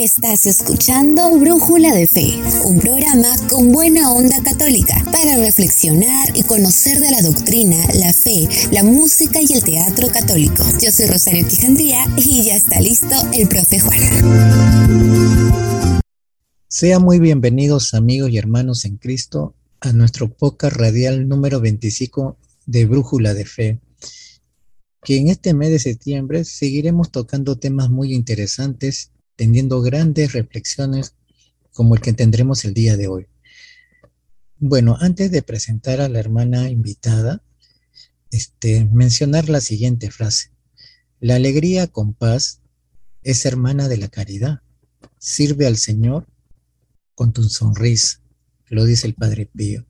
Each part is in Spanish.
Estás escuchando Brújula de Fe, un programa con buena onda católica para reflexionar y conocer de la doctrina, la fe, la música y el teatro católico. Yo soy Rosario Quijandría y ya está listo el profe Juan. Sean muy bienvenidos amigos y hermanos en Cristo a nuestro podcast radial número 25 de Brújula de Fe que en este mes de septiembre seguiremos tocando temas muy interesantes teniendo grandes reflexiones como el que tendremos el día de hoy. Bueno, antes de presentar a la hermana invitada, este, mencionar la siguiente frase. La alegría con paz es hermana de la caridad. Sirve al Señor con tu sonrisa, lo dice el Padre Pío.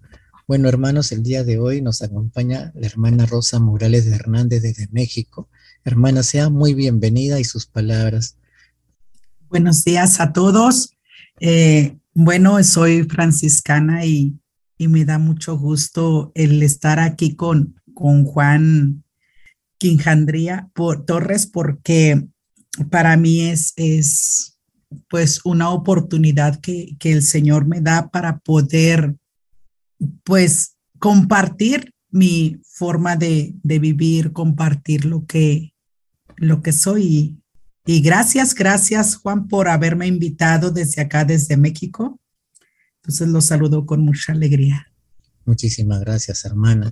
Bueno, hermanos, el día de hoy nos acompaña la hermana Rosa Morales de Hernández desde México. Hermana, sea muy bienvenida y sus palabras Buenos días a todos. Eh, bueno, soy franciscana y, me da mucho gusto el estar aquí con, con Juan Quinjandría por, Torres porque para mí es, es pues una oportunidad que, que el Señor me da para poder pues compartir mi forma de, de vivir, compartir lo que, lo que soy y gracias, gracias Juan por haberme invitado desde acá, desde México. Entonces los saludo con mucha alegría. Muchísimas gracias, hermana.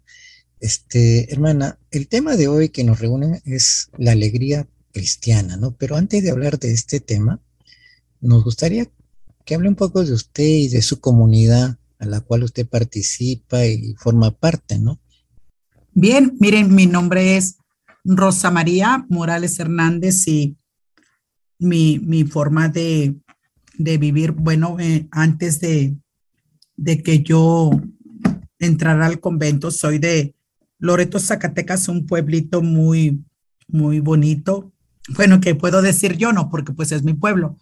Este, hermana, el tema de hoy que nos reúne es la alegría cristiana, ¿no? Pero antes de hablar de este tema, nos gustaría que hable un poco de usted y de su comunidad a la cual usted participa y forma parte, ¿no? Bien, miren, mi nombre es Rosa María Morales Hernández y mi, mi forma de, de, vivir, bueno, eh, antes de, de que yo entrara al convento, soy de Loreto, Zacatecas, un pueblito muy, muy bonito. Bueno, que puedo decir yo no, porque pues es mi pueblo,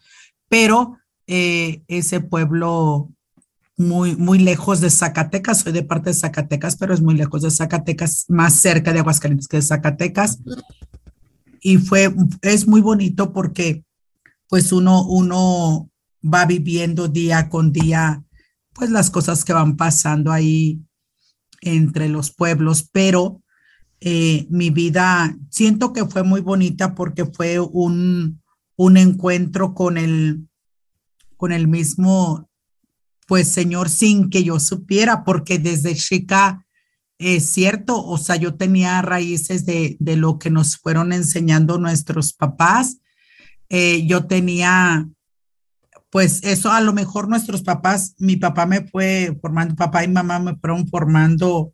pero eh, ese pueblo muy, muy lejos de Zacatecas, soy de parte de Zacatecas, pero es muy lejos de Zacatecas, más cerca de Aguascalientes que de Zacatecas y fue, es muy bonito porque pues uno, uno va viviendo día con día, pues las cosas que van pasando ahí entre los pueblos, pero eh, mi vida siento que fue muy bonita porque fue un, un encuentro con el, con el mismo, pues Señor, sin que yo supiera, porque desde chica es cierto, o sea, yo tenía raíces de, de lo que nos fueron enseñando nuestros papás. Eh, yo tenía, pues eso a lo mejor nuestros papás, mi papá me fue formando, papá y mamá me fueron formando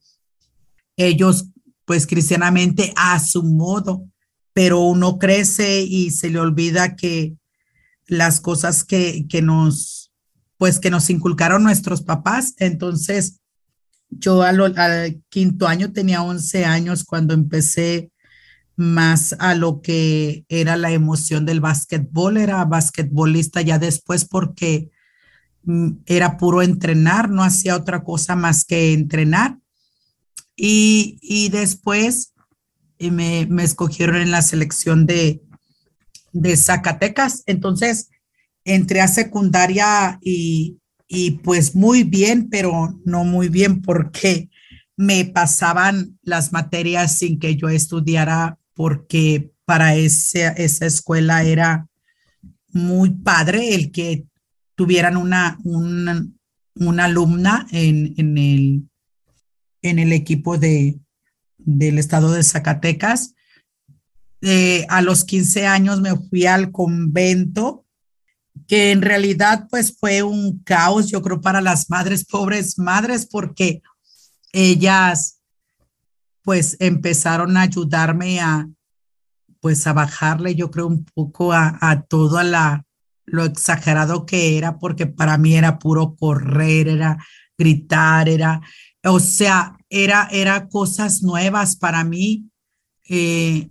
ellos, pues cristianamente a su modo, pero uno crece y se le olvida que las cosas que, que nos, pues que nos inculcaron nuestros papás, entonces yo al, quinto año tenía 11 años cuando empecé más a lo que era la emoción del básquetbol, era basquetbolista ya después porque mm, era puro entrenar, no hacía otra cosa más que entrenar. Y, y después eh, me, me, escogieron en la selección de, de Zacatecas. Entonces, entré a secundaria y, y pues muy bien, pero no muy bien porque me pasaban las materias sin que yo estudiara porque para esa, esa escuela era muy padre el que tuvieran una, una, alumna en, en, el, en el equipo de, del estado de Zacatecas. Eh, a los 15 años me fui al convento que en realidad pues fue un caos, yo creo, para las madres, pobres madres, porque ellas pues empezaron a ayudarme a pues a bajarle, yo creo, un poco a, a todo la, lo exagerado que era, porque para mí era puro correr, era gritar, era, o sea, era, era cosas nuevas para mí. Eh,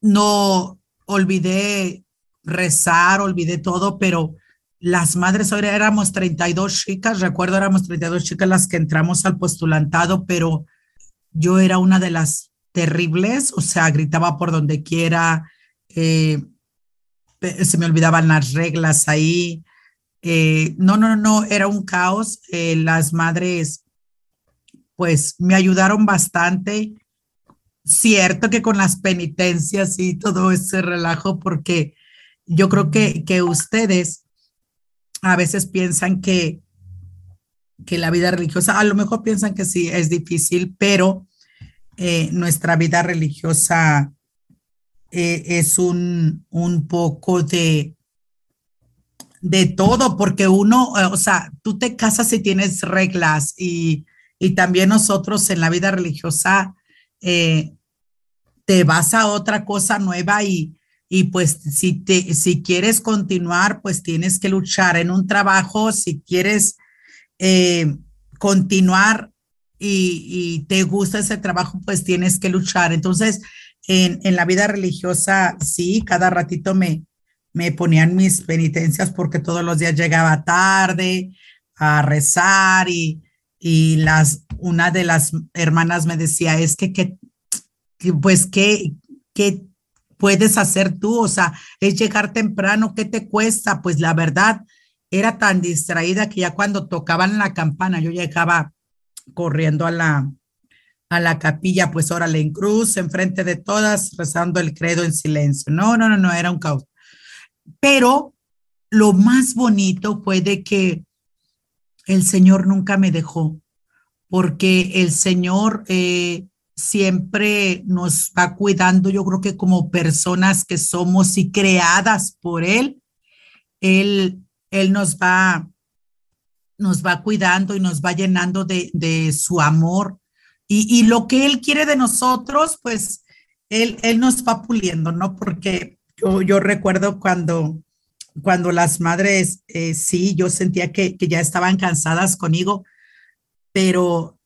no olvidé rezar, olvidé todo, pero las madres ahora éramos 32 chicas, recuerdo éramos 32 chicas las que entramos al postulantado, pero yo era una de las terribles, o sea, gritaba por donde quiera, eh, se me olvidaban las reglas ahí. Eh, no, no, no, era un caos. Eh, las madres, pues, me ayudaron bastante. Cierto que con las penitencias y todo ese relajo, porque yo creo que, que ustedes a veces piensan que, que la vida religiosa, a lo mejor piensan que sí, es difícil, pero eh, nuestra vida religiosa eh, es un, un poco de, de todo, porque uno, eh, o sea, tú te casas y tienes reglas y, y también nosotros en la vida religiosa te vas a otra cosa nueva y, y pues si, te, si quieres continuar, pues tienes que luchar en un trabajo, si quieres eh, continuar y, te gusta ese trabajo, pues tienes que luchar. Entonces, en, en la vida religiosa, sí, cada ratito me, me ponían mis penitencias porque todos los días llegaba tarde a rezar y, y las, una de las hermanas me decía, es que, que pues, ¿qué, qué puedes hacer tú? O sea, es llegar temprano, ¿qué te cuesta? Pues la verdad, era tan distraída que ya cuando tocaban la campana, yo llegaba corriendo a la, a la capilla, pues órale, en cruz, enfrente de todas, rezando el credo en silencio. No, no, no, no, era un caos. Pero lo más bonito fue de que el Señor nunca me dejó, porque el Señor eh, siempre nos va cuidando, yo creo que como personas que somos y creadas por Él, Él, él nos va, nos va cuidando y nos va llenando de, de su amor. Y, y, lo que Él quiere de nosotros, pues Él, él nos va puliendo, ¿no? Porque yo, yo recuerdo cuando, cuando las madres, eh, sí, yo sentía que, que ya estaban cansadas conmigo, pero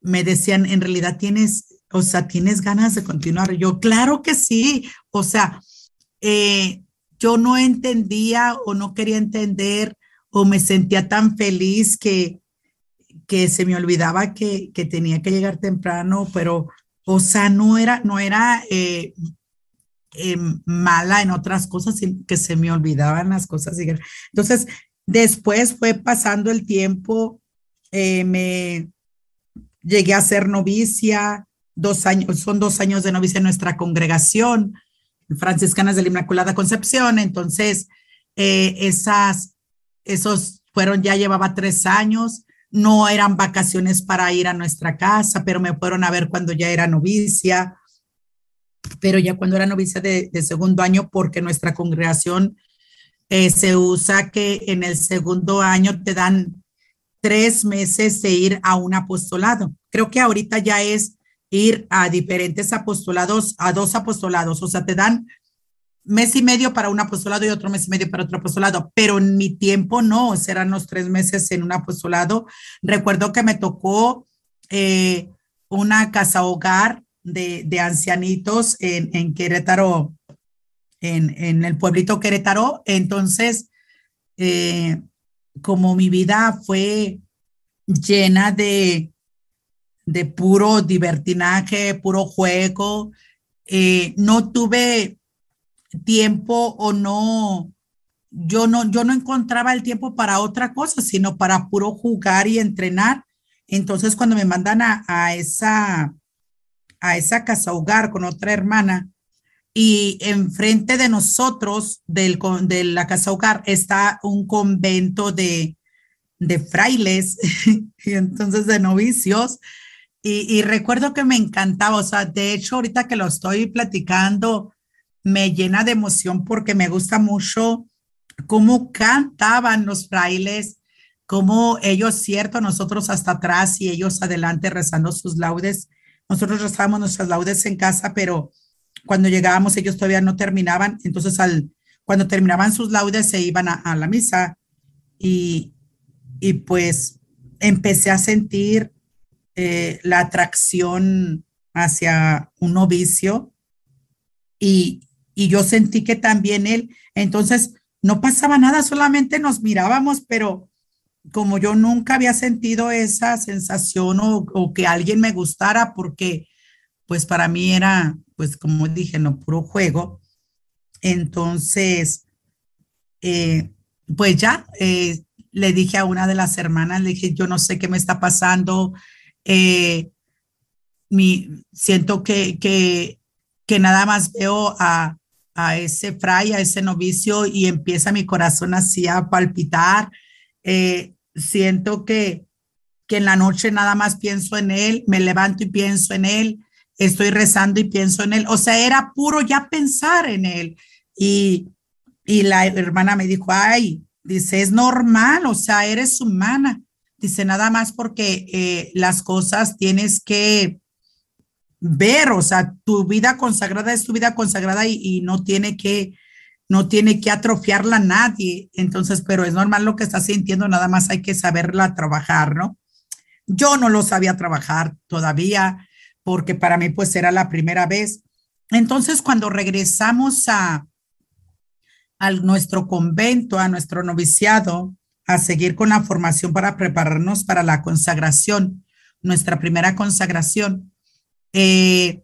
me decían, en realidad tienes, o sea, tienes ganas de continuar. Yo, claro que sí. O sea, eh, yo no entendía o no quería entender o me sentía tan feliz que, que se me olvidaba que, que tenía que llegar temprano, pero, o sea, no era, no era eh, eh, mala en otras cosas, que se me olvidaban las cosas. Entonces, después fue pasando el tiempo, me llegué a ser novicia, dos años, son dos años de novicia en nuestra congregación, franciscanas de la Inmaculada Concepción. Entonces, eh, esas, esos fueron, ya llevaba tres años, no eran vacaciones para ir a nuestra casa, pero me fueron a ver cuando ya era novicia, pero ya cuando era novicia de, segundo año, porque nuestra congregación eh, se usa que en el segundo año te dan tres meses de ir a un apostolado. Creo que ahorita ya es ir a diferentes apostolados, a dos apostolados, o sea, te dan mes y medio para un apostolado y otro mes y medio para otro apostolado, pero en mi tiempo no, serán los tres meses en un apostolado. Recuerdo que me tocó eh, una casa hogar de, de ancianitos en, en Querétaro, en, en, el pueblito Querétaro. Entonces, eh, como mi vida fue llena de, de puro divertinaje, puro juego, eh, no tuve tiempo o no, yo no, yo no encontraba el tiempo para otra cosa, sino para puro jugar y entrenar. Entonces, cuando me mandan a, a esa, a esa casa hogar con otra hermana, y enfrente de nosotros, del, de la casa hogar, está un convento de, de frailes y entonces de novicios. Y, recuerdo que me encantaba, o sea, de hecho, ahorita que lo estoy platicando, me llena de emoción porque me gusta mucho cómo cantaban los frailes, cómo ellos, cierto, nosotros hasta atrás y ellos adelante rezando sus laudes. Nosotros rezábamos nuestras laudes en casa, pero cuando llegábamos ellos todavía no terminaban, entonces al, cuando terminaban sus laudes se iban a, la misa. Y, y, pues empecé a sentir eh, la atracción hacia un novicio y, y yo sentí que también él, entonces no pasaba nada, solamente nos mirábamos, pero como yo nunca había sentido esa sensación o, o que alguien me gustara, porque pues para mí era pues como dije, no, puro juego. Entonces, eh, pues ya eh, le dije a una de las hermanas, le dije, yo no sé qué me está pasando, eh, siento que, que, que nada más veo a, a ese fray, a ese novicio y empieza mi corazón así a palpitar. siento que, que en la noche nada más pienso en él, me levanto y pienso en él, estoy rezando y pienso en él. O sea, era puro ya pensar en él. Y, y la hermana me dijo, ay, dice, es normal, o sea, eres humana. Dice, nada más porque eh, las cosas tienes que ver, o sea, tu vida consagrada es tu vida consagrada y, y no tiene que, no tiene que atrofiarla nadie. Entonces, pero es normal lo que estás sintiendo, nada más hay que saberla trabajar, ¿no? Yo no lo sabía trabajar todavía porque para mí pues era la primera vez. Entonces, cuando regresamos a, a nuestro convento, a nuestro noviciado, a seguir con la formación para prepararnos para la consagración, nuestra primera consagración, eh,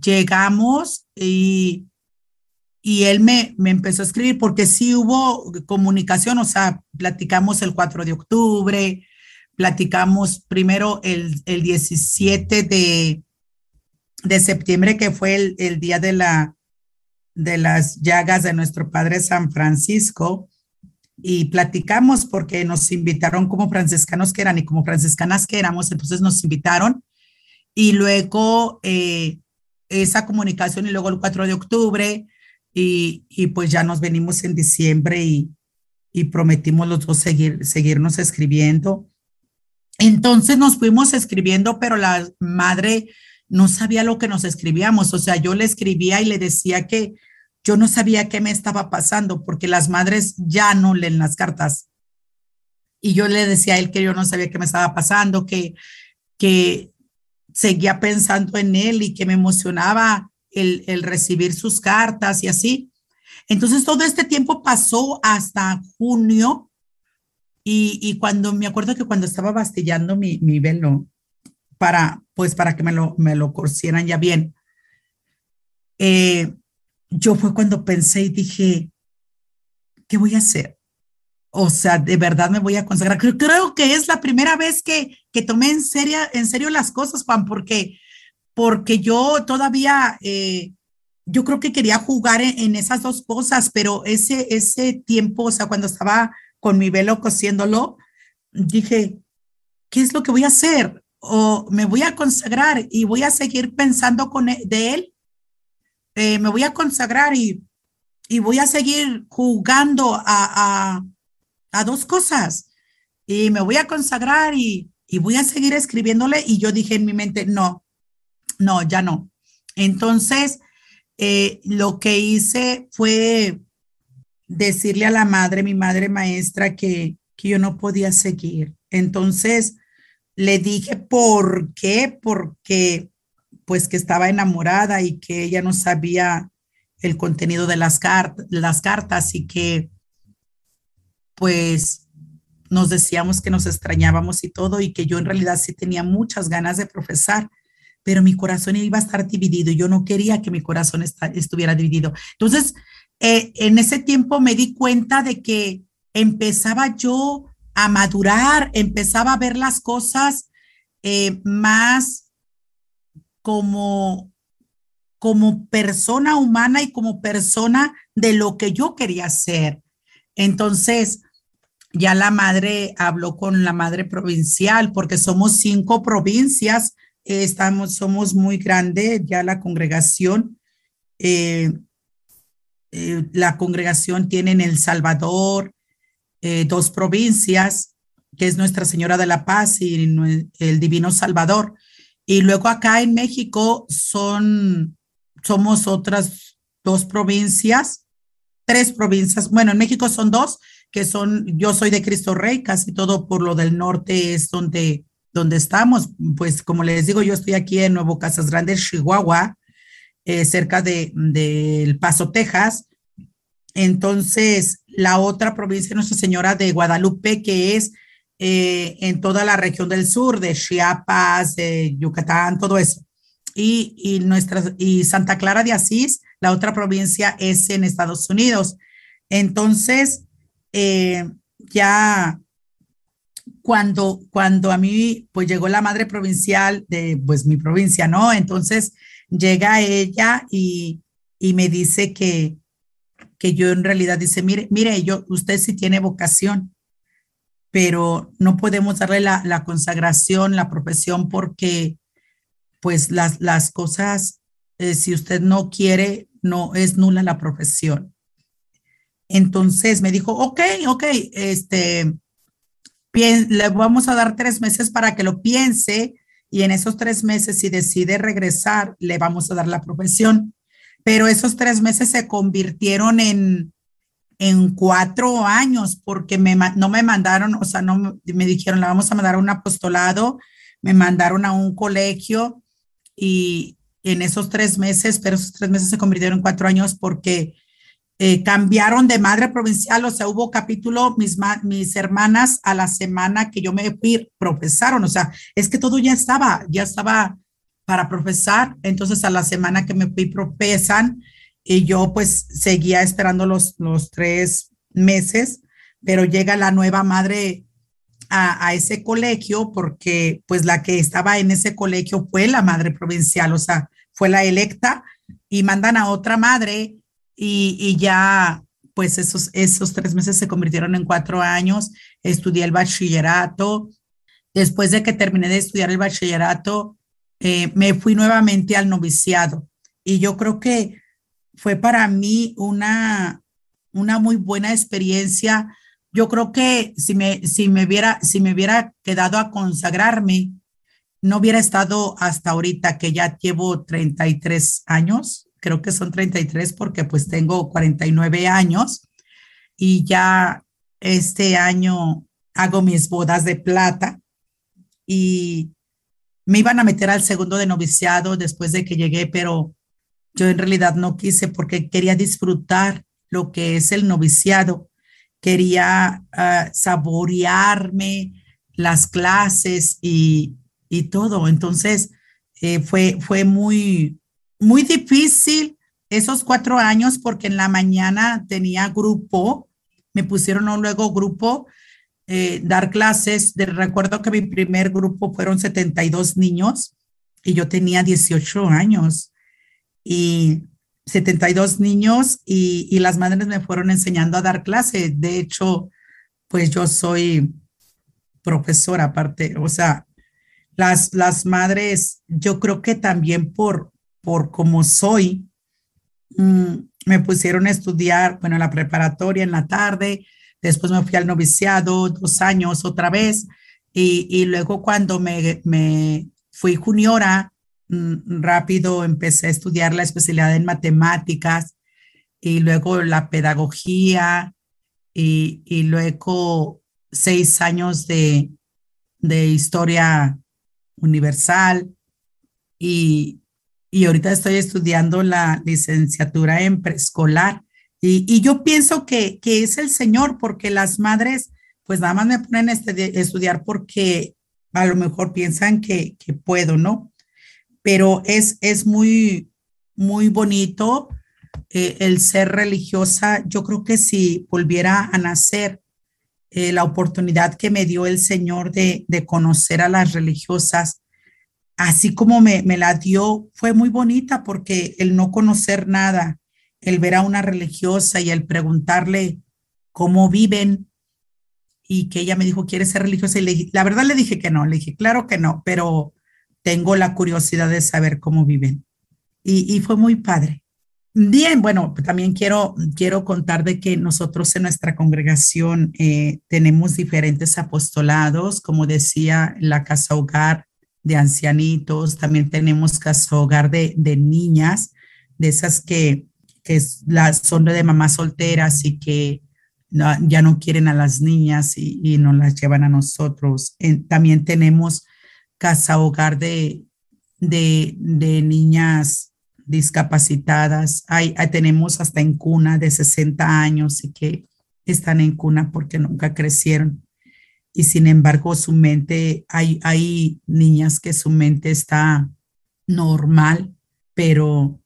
llegamos y, y él me, me, empezó a escribir porque sí hubo comunicación, o sea, platicamos el 4 de octubre, platicamos primero el, el 17 de, de, septiembre, que fue el, el, día de, la, de las llagas de nuestro Padre San Francisco, y platicamos porque nos invitaron como franciscanos que eran y como franciscanas que éramos, entonces nos invitaron, y luego eh, esa comunicación y luego el 4 de octubre, y, y pues ya nos venimos en diciembre y, y prometimos los dos seguir, seguirnos escribiendo entonces nos fuimos escribiendo, pero la madre no sabía lo que nos escribíamos. O sea, yo le escribía y le decía que yo no sabía qué me estaba pasando porque las madres ya no leen las cartas. Y yo le decía a él que yo no sabía qué me estaba pasando, que, que seguía pensando en él y que me emocionaba el, el recibir sus cartas y así. Entonces todo este tiempo pasó hasta junio y, cuando me acuerdo que cuando estaba bastillando mi, mi velo para, pues para que me lo, me lo cosieran ya bien, eh, yo fue cuando pensé y dije, ¿qué voy a hacer? O sea, de verdad me voy a consagrar. Creo, creo que es la primera vez que, que tomé en serio, en serio las cosas, Juan, porque, porque yo todavía, eh, yo creo que quería jugar en, en, esas dos cosas, pero ese, ese tiempo, o sea, cuando estaba con mi velo cosiéndolo, dije, ¿qué es lo que voy a hacer? ¿O me voy a consagrar y voy a seguir pensando con él, e, de él? Eh, me voy a consagrar y, y voy a seguir jugando a, a, dos cosas. Y me voy a consagrar y, y voy a seguir escribiéndole. Y yo dije en mi mente, no, no, ya no. Entonces, eh, lo que hice fue decirle a la madre, mi madre maestra, que, que yo no podía seguir. Entonces le dije, ¿por qué? Porque pues que estaba enamorada y que ella no sabía el contenido de las, cartas las cartas y que pues nos decíamos que nos extrañábamos y todo y que yo en realidad sí tenía muchas ganas de profesar, pero mi corazón iba a estar dividido y yo no quería que mi corazón estuviera dividido. Entonces, eh, en ese tiempo me di cuenta de que empezaba yo a madurar, empezaba a ver las cosas eh, más como, como persona humana y como persona de lo que yo quería ser. Entonces, ya la madre habló con la madre provincial porque somos cinco provincias, estamos, somos muy grandes ya la congregación. Eh, eh, la congregación tiene en El Salvador eh, dos provincias, que es Nuestra Señora de la Paz y el Divino Salvador. Y luego acá en México son, somos otras dos provincias, tres provincias. Bueno, en México son dos, que son, yo soy de Cristo Rey, casi todo por lo del norte es donde, donde estamos. Pues como les digo, yo estoy aquí en Nuevo Casas Grandes, Chihuahua, eh, cerca de, de Paso, Texas. Entonces, la otra provincia, Nuestra Señora de Guadalupe, que es eh, en toda la región del sur, de Chiapas, de Yucatán, todo eso. Y, y, nuestra, y Santa Clara de Asís la otra provincia es en Estados Unidos. Entonces, eh, ya cuando, cuando a mí, pues llegó la madre provincial de, pues mi provincia, ¿no? Entonces llega ella y, y me dice que, que yo en realidad dice, mire, mire, yo, usted sí tiene vocación, pero no podemos darle la, la consagración, la profesión, porque pues las, las cosas, eh, si usted no quiere, no es nula la profesión. Entonces me dijo, ok, ok, este, le vamos a dar tres meses para que lo piense y en esos tres meses, si decide regresar, le vamos a dar la profesión. Pero esos tres meses se convirtieron en, en cuatro años porque me, no me mandaron, o sea, no me dijeron, la vamos a mandar a un apostolado, me mandaron a un colegio y en esos tres meses, pero esos tres meses se convirtieron en cuatro años porque eh, cambiaron de madre provincial, o sea, hubo capítulo, mis, mis hermanas a la semana que yo me fui, profesaron, o sea, es que todo ya estaba, ya estaba para profesar, entonces a la semana que me fui profesan y yo pues seguía esperando los, los tres meses, pero llega la nueva madre a, a, ese colegio porque pues la que estaba en ese colegio fue la madre provincial, o sea, fue la electa y mandan a otra madre y, ya pues esos, esos tres meses se convirtieron en cuatro años. Estudié el bachillerato. Después de que terminé de estudiar el bachillerato, eh, me fui nuevamente al noviciado. Y yo creo que fue para mí una, una muy buena experiencia. Yo creo que si me, si me, hubiera, si me hubiera quedado a consagrarme, no hubiera estado hasta ahorita, que ya llevo 33 años, creo que son 33 porque pues tengo 49 años y ya este año hago mis bodas de plata y me iban a meter al segundo de noviciado después de que llegué, pero yo en realidad no quise porque quería disfrutar lo que es el noviciado, quería uh, saborearme las clases y, y todo. Entonces, eh, fue, fue muy, muy difícil esos cuatro años porque en la mañana tenía grupo, me pusieron luego grupo, eh, dar clases. De, recuerdo que mi primer grupo fueron 72 niños y yo tenía 18 años y 72 niños y, y las madres me fueron enseñando a dar clase. De hecho, pues yo soy profesora aparte, o sea, las, las madres, yo creo que también por, por como soy, mm, me pusieron a estudiar, bueno, la preparatoria en la tarde, después me fui al noviciado dos años otra vez, y, y luego cuando me, me fui juniora, mm, rápido empecé a estudiar la especialidad en matemáticas y luego la pedagogía y, y luego seis años de, de historia universal y, y ahorita estoy estudiando la licenciatura en preescolar. Y, yo pienso que, que, es el Señor, porque las madres, pues nada más me ponen a estudiar porque a lo mejor piensan que, que puedo, ¿no? Pero es, es muy, muy bonito eh, el ser religiosa. Yo creo que si volviera a nacer, eh, la oportunidad que me dio el Señor de, de conocer a las religiosas, así como me, me la dio, fue muy bonita porque el no conocer nada, el ver a una religiosa y el preguntarle cómo viven y que ella me dijo, ¿quieres ser religiosa? Y la verdad le dije que no, le dije, claro que no, pero tengo la curiosidad de saber cómo viven. Y, y fue muy padre. Bien, bueno, también quiero, quiero contar de que nosotros en nuestra congregación eh, tenemos diferentes apostolados, como decía, la casa hogar de ancianitos, también tenemos casa hogar de, de niñas, de esas que, que son de mamás solteras y que ya no quieren a las niñas y, y nos las llevan a nosotros. también tenemos casa hogar de, de, niñas discapacitadas. Hay, tenemos hasta en cuna de 60 años y que están en cuna porque nunca crecieron y sin embargo su mente, hay, hay niñas que su mente está normal, pero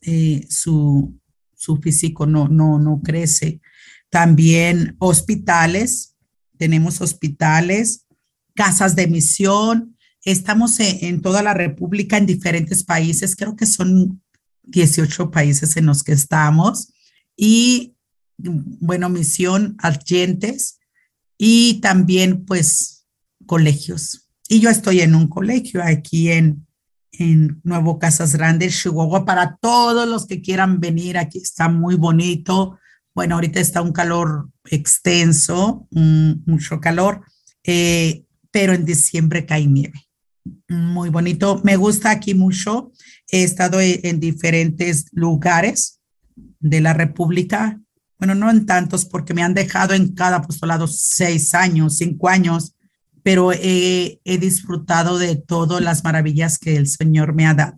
eh, su, su físico no, no, no crece. También hospitales, tenemos hospitales, casas de misión, estamos en, en toda la República, en diferentes países, creo que son 18 países en los que estamos. Y bueno, misión, agentes y también pues colegios. Y yo estoy en un colegio aquí en, en Nuevo Casas Grandes, Chihuahua, para todos los que quieran venir. Aquí está muy bonito. Bueno, ahorita está un calor extenso, mucho calor, eh, pero en diciembre cae nieve. Muy bonito. Me gusta aquí mucho. He estado en diferentes lugares de la República bueno, no en tantos porque me han dejado en cada apostolado seis años, cinco años, pero he, disfrutado de todas las maravillas que el Señor me ha dado.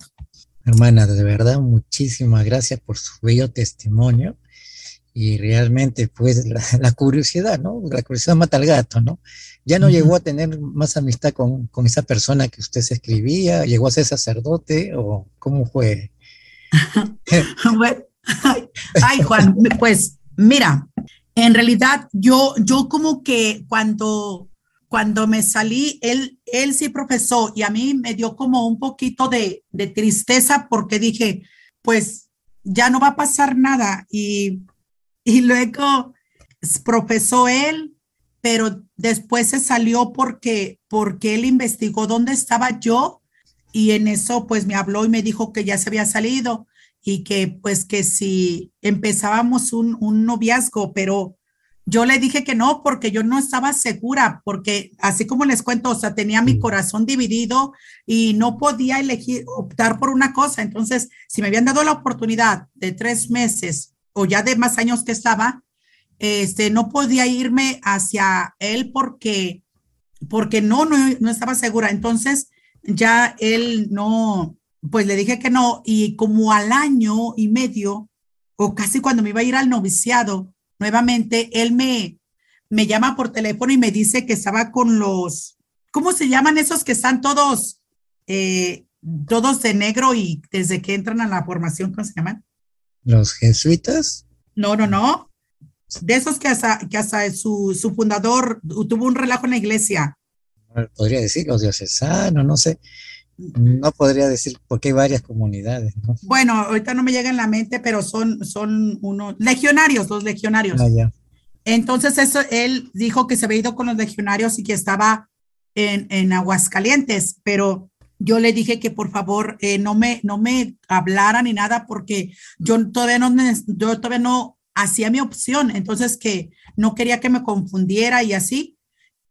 Hermana, de verdad, muchísimas gracias por su bello testimonio y realmente pues la, curiosidad, ¿no? La curiosidad mata al gato, ¿no? Ya no llegó a tener más amistad con, con, esa persona que usted se escribía, llegó a ser sacerdote o cómo fue. bueno, ay, Juan, pues Mira, en realidad yo, yo como que cuando, cuando me salí, él, él sí profesó y a mí me dio como un poquito de, de tristeza porque dije, pues ya no va a pasar nada. Y, y luego profesó él, pero después se salió porque, porque él investigó dónde estaba yo y en eso pues me habló y me dijo que ya se había salido y que pues que si empezábamos un, un noviazgo, pero yo le dije que no porque yo no estaba segura, porque así como les cuento, o sea, tenía mi corazón dividido y no podía elegir, optar por una cosa. Entonces, si me habían dado la oportunidad de tres meses o ya de más años que estaba, este, no podía irme hacia él porque, porque no, no, no estaba segura. Entonces, ya él no, pues le dije que no y como al año y medio o casi cuando me iba a ir al noviciado nuevamente, él me, me llama por teléfono y me dice que estaba con los, ¿cómo se llaman esos que están todos, eh, todos de negro y desde que entran a la formación, ¿cómo se llaman? Los jesuitas. No, no, no. De esos que hasta, que hasta su, su fundador tuvo un relajo en la iglesia. Podría decir los diocesanos, no sé. No podría decir porque hay varias comunidades, ¿no? Bueno, ahorita no me llega en la mente, pero son, son unos legionarios, los legionarios. Ah, Entonces, eso, él dijo que se había ido con los legionarios y que estaba en, en Aguascalientes, pero yo le dije que por favor eh, no, me, no me hablara ni nada porque yo todavía no, yo todavía no hacía mi opción, entonces que no quería que me confundiera y así.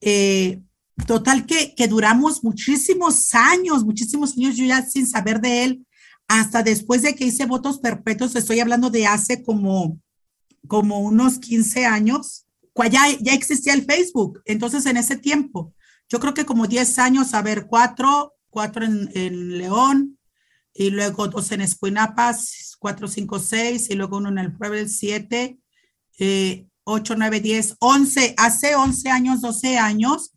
Eh, Total que, que duramos muchísimos años, muchísimos años yo ya sin saber de él, hasta después de que hice votos perpetuos, estoy hablando de hace como, como unos 15 años, ya, ya existía el Facebook. Entonces, en ese tiempo, yo creo que como 10 años, a ver, cuatro, cuatro en, en León, y luego dos en Escuinapas, cuatro, cinco, seis, y luego uno en el pueblo, siete, eh, ocho, nueve, diez, once, hace once años, doce años,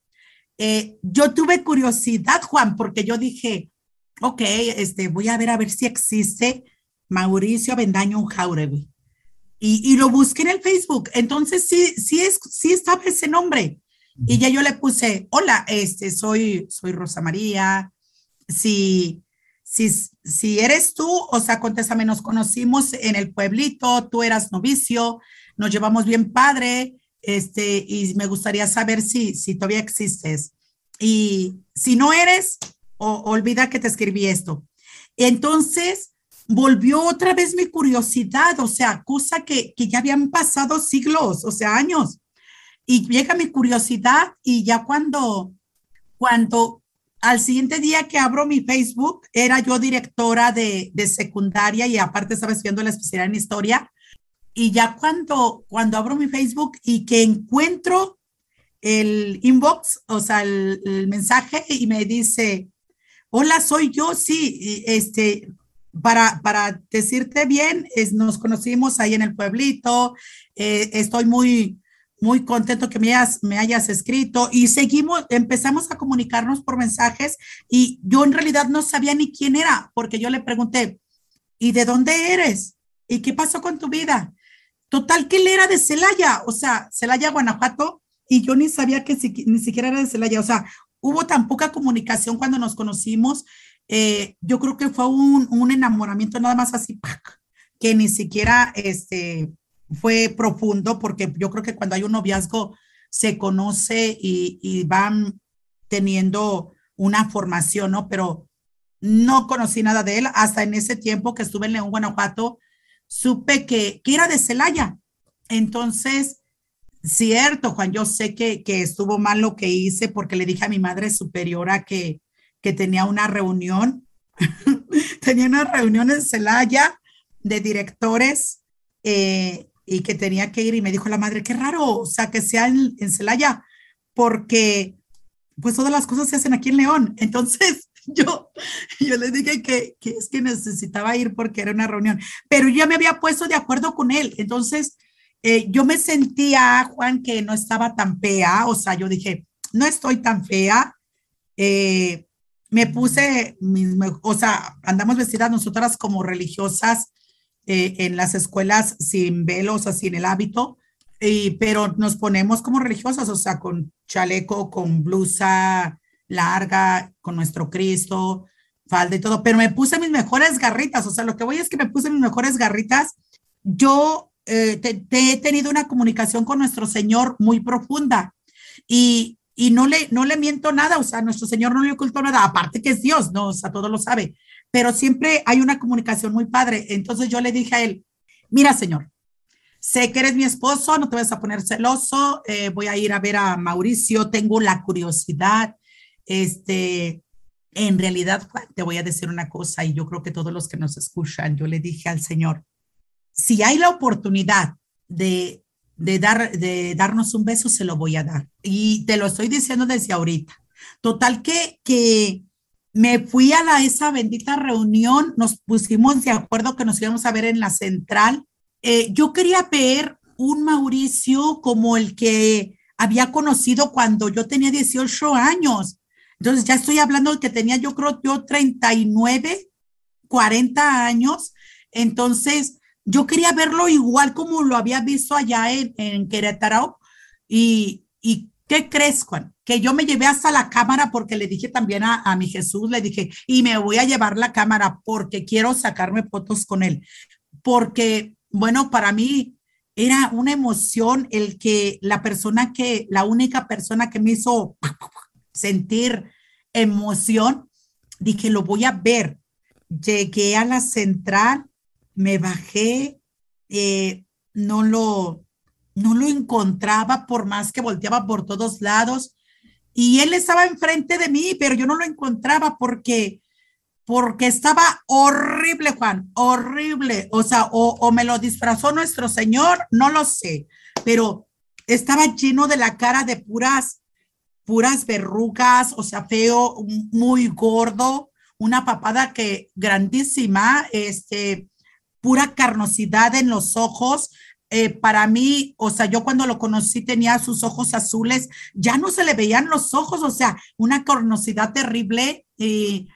eh, yo tuve curiosidad, Juan, porque yo dije, ok, este, voy a ver a ver si existe Mauricio Bendaño Jauregui. Y, lo busqué en el Facebook. Entonces, sí, sí, es, sí estaba ese nombre. Y ya yo le puse, hola, este, soy, soy Rosa María. Si, si, si eres tú, o sea, contéstame, nos conocimos en el pueblito, tú eras novicio, nos llevamos bien padre, este, y me gustaría saber si, si todavía existes. Y si no eres, olvida que te escribí esto. Entonces, volvió otra vez mi curiosidad, o sea, cosa que, que ya habían pasado siglos, o sea, años. Y llega mi curiosidad y ya cuando, cuando al siguiente día que abro mi Facebook, era yo directora de, de secundaria y aparte estaba estudiando la especialidad en historia y ya cuando, cuando abro mi Facebook y que encuentro el inbox, o sea, el, mensaje y me dice, hola, soy yo, sí, este, para, para decirte bien, es, nos conocimos ahí en el pueblito, eh, estoy muy, muy contento que me hayas, me hayas escrito y seguimos, empezamos a comunicarnos por mensajes y yo en realidad no sabía ni quién era, porque yo le pregunté, ¿y de dónde eres? ¿Y qué pasó con tu vida? Total que él era de Celaya, o sea, Celaya, Guanajuato, y yo ni sabía que ni siquiera era de Celaya, o sea, hubo tan poca comunicación cuando nos conocimos. Eh, yo creo que fue un, un enamoramiento nada más así, que ni siquiera este, fue profundo, porque yo creo que cuando hay un noviazgo se conoce y, y van teniendo una formación, ¿no? Pero no conocí nada de él hasta en ese tiempo que estuve en León, Guanajuato, supe que, que era de Celaya. Entonces, cierto, Juan, yo sé que, que estuvo mal lo que hice porque le dije a mi madre superiora que, que tenía una reunión, tenía una reunión en Celaya de directores eh, y que tenía que ir y me dijo la madre, qué raro, o sea, que sea en, Celaya, porque pues todas las cosas se hacen aquí en León. Entonces, yo, yo le dije que, que, es que necesitaba ir porque era una reunión, pero yo me había puesto de acuerdo con él. Entonces, eh, yo me sentía, Juan, que no estaba tan fea, o sea, yo dije, no estoy tan fea. Eh, me puse, o sea, andamos vestidas nosotras como religiosas eh, en las escuelas sin velos, así en el hábito, pero nos ponemos como religiosas, o sea, con chaleco, con blusa, larga, con nuestro Cristo, falda y todo, pero me puse mis mejores garritas, o sea, lo que voy es que me puse mis mejores garritas. Yo eh, te, he tenido una comunicación con nuestro Señor muy profunda y, y no, le, no le miento nada, o sea, nuestro Señor no le ocultó nada, aparte que es Dios, no, o sea, todo lo sabe, pero siempre hay una comunicación muy padre. Entonces yo le dije a él, mira, Señor, sé que eres mi esposo, no te vas a poner celoso, eh, voy a ir a ver a Mauricio, tengo la curiosidad, este, en realidad, te voy a decir una cosa y yo creo que todos los que nos escuchan, yo le dije al Señor, si hay la oportunidad de, de, dar, de darnos un beso, se lo voy a dar. Y te lo estoy diciendo desde ahorita. Total que, que me fui a la, esa bendita reunión, nos pusimos de acuerdo que nos íbamos a ver en la central. Eh, yo quería ver un Mauricio como el que había conocido cuando yo tenía 18 años. Entonces ya estoy hablando de que tenía yo creo yo 39, 40 años. Entonces yo quería verlo igual como lo había visto allá en, en Querétaro. Y, y ¿qué crees, Juan? Que yo me llevé hasta la cámara porque le dije también a, a mi Jesús, le dije, y me voy a llevar la cámara porque quiero sacarme fotos con él. Porque, bueno, para mí era una emoción el que la persona que, la única persona que me hizo sentir emoción, dije, lo voy a ver. Llegué a la central, me bajé, eh, no lo, no lo encontraba por más que volteaba por todos lados. Y él estaba enfrente de mí, pero yo no lo encontraba porque, porque estaba horrible, Juan, horrible. O sea, o, o me lo disfrazó nuestro Señor, no lo sé, pero estaba lleno de la cara de puras puras verrugas, o sea, feo, muy gordo, una papada que grandísima, este, pura carnosidad en los ojos. Eh, para mí, o sea, yo cuando lo conocí tenía sus ojos azules, ya no se le veían los ojos, o sea, una carnosidad terrible. Y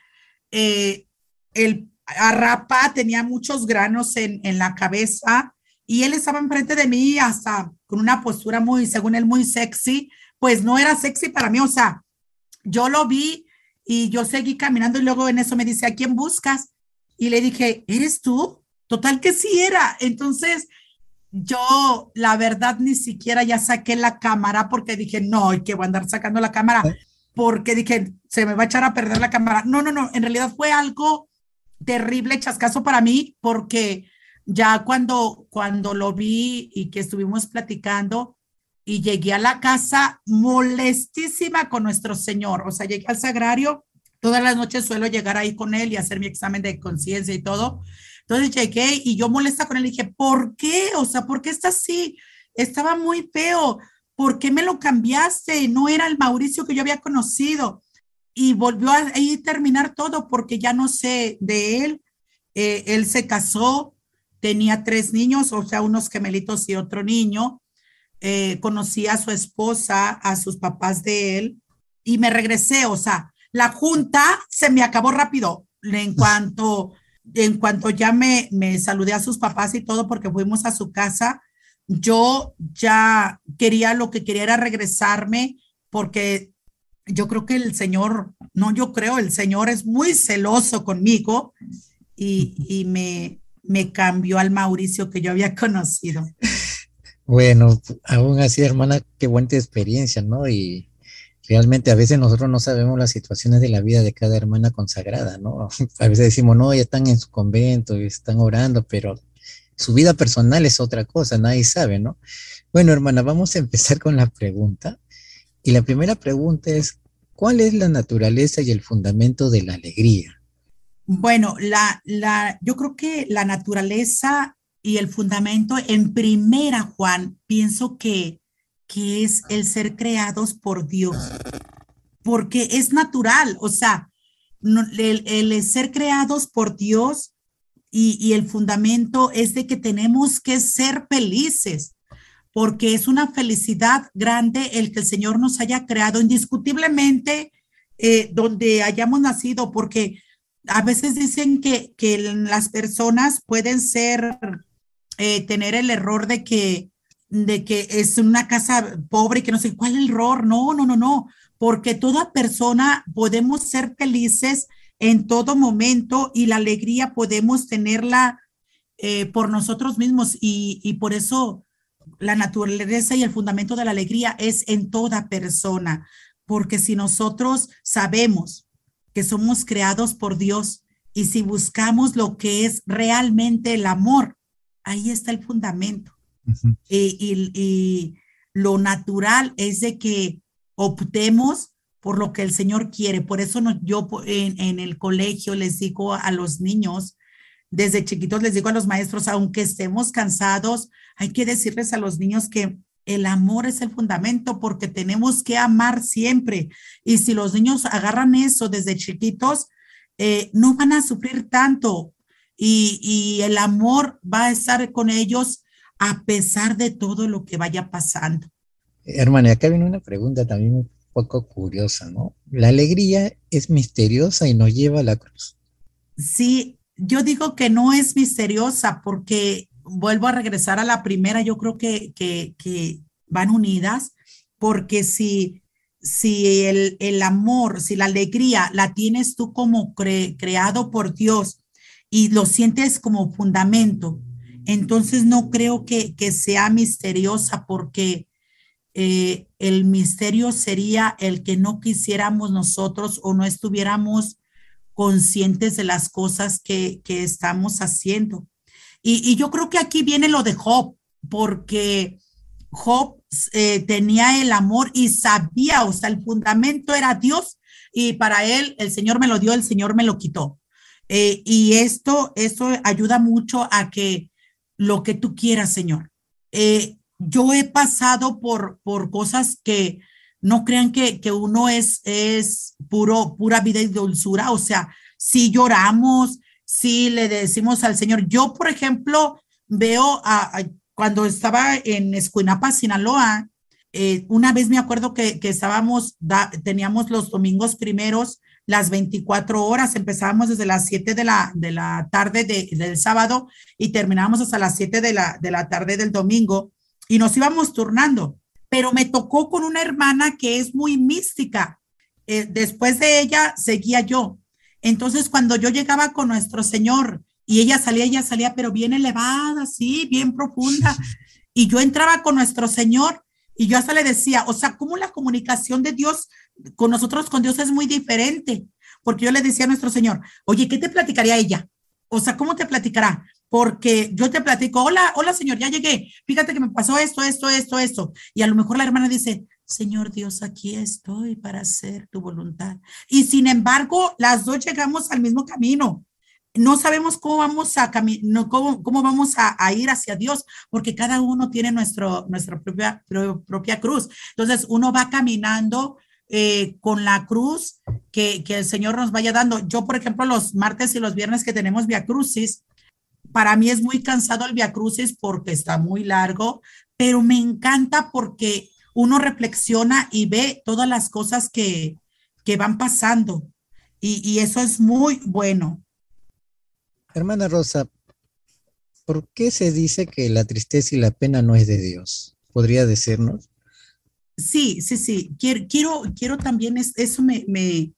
eh, el arrapa tenía muchos granos en, en la cabeza y él estaba enfrente de mí hasta con una postura muy, según él, muy sexy, pues no era sexy para mí, o sea, yo lo vi y yo seguí caminando y luego en eso me dice, ¿a quién buscas? Y le dije, ¿eres tú? Total que sí era. Entonces, yo la verdad ni siquiera ya saqué la cámara porque dije, no, hay que voy a andar sacando la cámara porque dije, se me va a echar a perder la cámara. No, no, no, en realidad fue algo terrible, chascazo para mí porque ya cuando, cuando lo vi y que estuvimos platicando, y llegué a la casa molestísima con nuestro Señor. O sea, llegué al sagrario, todas las noches suelo llegar ahí con él y hacer mi examen de conciencia y todo. Entonces llegué y yo molesta con él y dije, ¿por qué? O sea, ¿por qué está así? Estaba muy feo. ¿Por qué me lo cambiaste? No era el Mauricio que yo había conocido. Y volvió a ahí terminar todo porque ya no sé de él. Eh, él se casó, tenía tres niños, o sea, unos gemelitos y otro niño eh, conocí a su esposa, a sus papás de él y me regresé, o sea, la junta se me acabó rápido. En cuanto en cuanto ya me, me saludé a sus papás y todo porque fuimos a su casa, yo ya quería, lo que quería era regresarme porque yo creo que el Señor, no yo creo, el Señor es muy celoso conmigo y, y me, me cambió al Mauricio que yo había conocido. Bueno, aún así, hermana, qué buena experiencia, ¿no? Y realmente a veces nosotros no sabemos las situaciones de la vida de cada hermana consagrada, ¿no? A veces decimos, no, ya están en su convento, y están orando, pero su vida personal es otra cosa, nadie sabe, ¿no? Bueno, hermana, vamos a empezar con la pregunta. Y la primera pregunta es, ¿cuál es la naturaleza y el fundamento de la alegría? Bueno, la, la, yo creo que la naturaleza y el fundamento en primera, Juan, pienso que, que es el ser creados por Dios, porque es natural, o sea, el, el ser creados por Dios y, y, el fundamento es de que tenemos que ser felices, porque es una felicidad grande el que el Señor nos haya creado indiscutiblemente eh, donde hayamos nacido, porque a veces dicen que, que las personas pueden ser eh, tener el error de que, de que es una casa pobre y que no sé cuál error. No, no, no, no, porque toda persona podemos ser felices en todo momento y la alegría podemos tenerla eh, por nosotros mismos y, y por eso la naturaleza y el fundamento de la alegría es en toda persona, porque si nosotros sabemos que somos creados por Dios y si buscamos lo que es realmente el amor, ahí está el fundamento. y, lo natural es de que optemos por lo que el Señor quiere. Por eso yo en, en, el colegio les digo a los niños, desde chiquitos les digo a los maestros, aunque estemos cansados, hay que decirles a los niños que el amor es el fundamento porque tenemos que amar siempre. Y si los niños agarran eso desde chiquitos, eh, no van a sufrir tanto y, el amor va a estar con ellos a pesar de todo lo que vaya pasando. Hermana, acá viene una pregunta también un poco curiosa, ¿no? La alegría es misteriosa y nos lleva a la cruz. Sí, yo digo que no es misteriosa porque vuelvo a regresar a la primera, yo creo que, que, que van unidas, porque si, si el, el, amor, si la alegría la tienes tú como creado por Dios y lo sientes como fundamento. Entonces no creo que, que sea misteriosa porque eh, el misterio sería el que no quisiéramos nosotros o no estuviéramos conscientes de las cosas que, que estamos haciendo. Y, y, yo creo que aquí viene lo de Job, porque Job eh, tenía el amor y sabía, o sea, el fundamento era Dios y para él el Señor me lo dio, el Señor me lo quitó. Eh, y esto, esto ayuda mucho a que lo que tú quieras, Señor. Eh, yo he pasado por, por cosas que no crean que, que uno es, es puro, pura vida y dulzura. O sea, si lloramos, si le decimos al Señor, yo, por ejemplo, veo cuando estaba en Escuinapa, Sinaloa, eh, una vez me acuerdo que, que estábamos, teníamos los domingos primeros las 24 horas. Empezábamos desde las 7 de la, de la tarde del sábado y terminábamos hasta las 7 de la, de la tarde del domingo y nos íbamos turnando. Pero me tocó con una hermana que es muy mística. Eh, después de ella seguía yo. Entonces, cuando yo llegaba con nuestro Señor y ella salía, ella salía, pero bien elevada, sí, bien profunda. Y yo entraba con nuestro Señor y yo hasta le decía, o sea, ¿cómo la comunicación de Dios con nosotros, con Dios es muy diferente? Porque yo le decía a nuestro Señor, oye, ¿qué te platicaría ella? O sea, ¿cómo te platicará? Porque yo te platico, hola, hola Señor, ya llegué. Fíjate que me pasó esto, esto, esto, esto. Y a lo mejor la hermana dice, Señor Dios, aquí estoy para hacer tu voluntad. Y sin embargo, las dos llegamos al mismo camino no sabemos cómo vamos a no, cómo, cómo, vamos a, ir hacia Dios, porque cada uno tiene nuestro, nuestra propia, propia cruz. Entonces, uno va caminando eh, con la cruz que, que, el Señor nos vaya dando. Yo, por ejemplo, los martes y los viernes que tenemos Via Crucis, para mí es muy cansado el Via Crucis porque está muy largo, pero me encanta porque uno reflexiona y ve todas las cosas que, que van pasando. Y, y eso es muy bueno. Hermana Rosa, ¿por qué se dice que la tristeza y la pena no es de Dios? ¿Podría decirnos? Sí, sí, sí. Quiero, quiero, quiero también, eso me, me,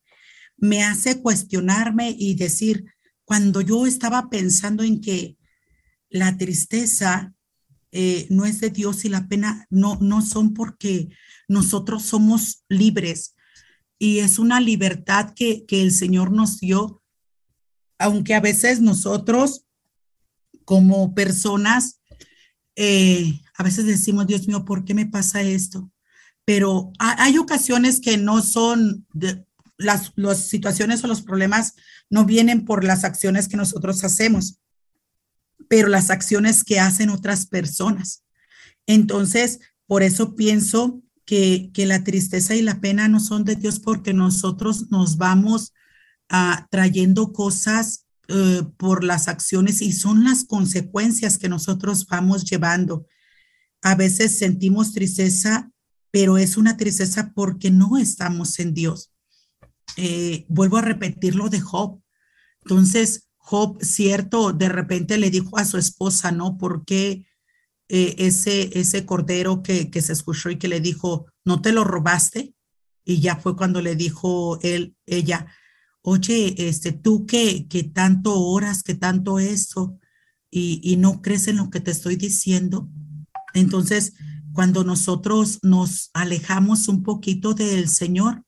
me hace cuestionarme y decir, cuando yo estaba pensando en que la tristeza eh, no es de Dios y la pena no, no son porque nosotros somos libres y es una libertad que, que el Señor nos dio, aunque a veces nosotros como personas, eh, a veces decimos, Dios mío, ¿por qué me pasa esto? Pero hay ocasiones que no son, las, las situaciones o los problemas no vienen por las acciones que nosotros hacemos, pero las acciones que hacen otras personas. Entonces, por eso pienso que, que la tristeza y la pena no son de Dios porque nosotros nos vamos uh, trayendo cosas uh, por las acciones y son las consecuencias que nosotros vamos llevando. A veces sentimos tristeza, pero es una tristeza porque no estamos en Dios. Eh, vuelvo a repetir lo de Job. Entonces, Job, cierto, de repente le dijo a su esposa, ¿no? Porque eh, ese, ese cordero que, que se escuchó y que le dijo, ¿no te lo robaste? Y ya fue cuando le dijo él, ella, oye, este, tú que, que tanto oras, que tanto eso, y, y no crees en lo que te estoy diciendo. Entonces, cuando nosotros nos alejamos un poquito del Señor,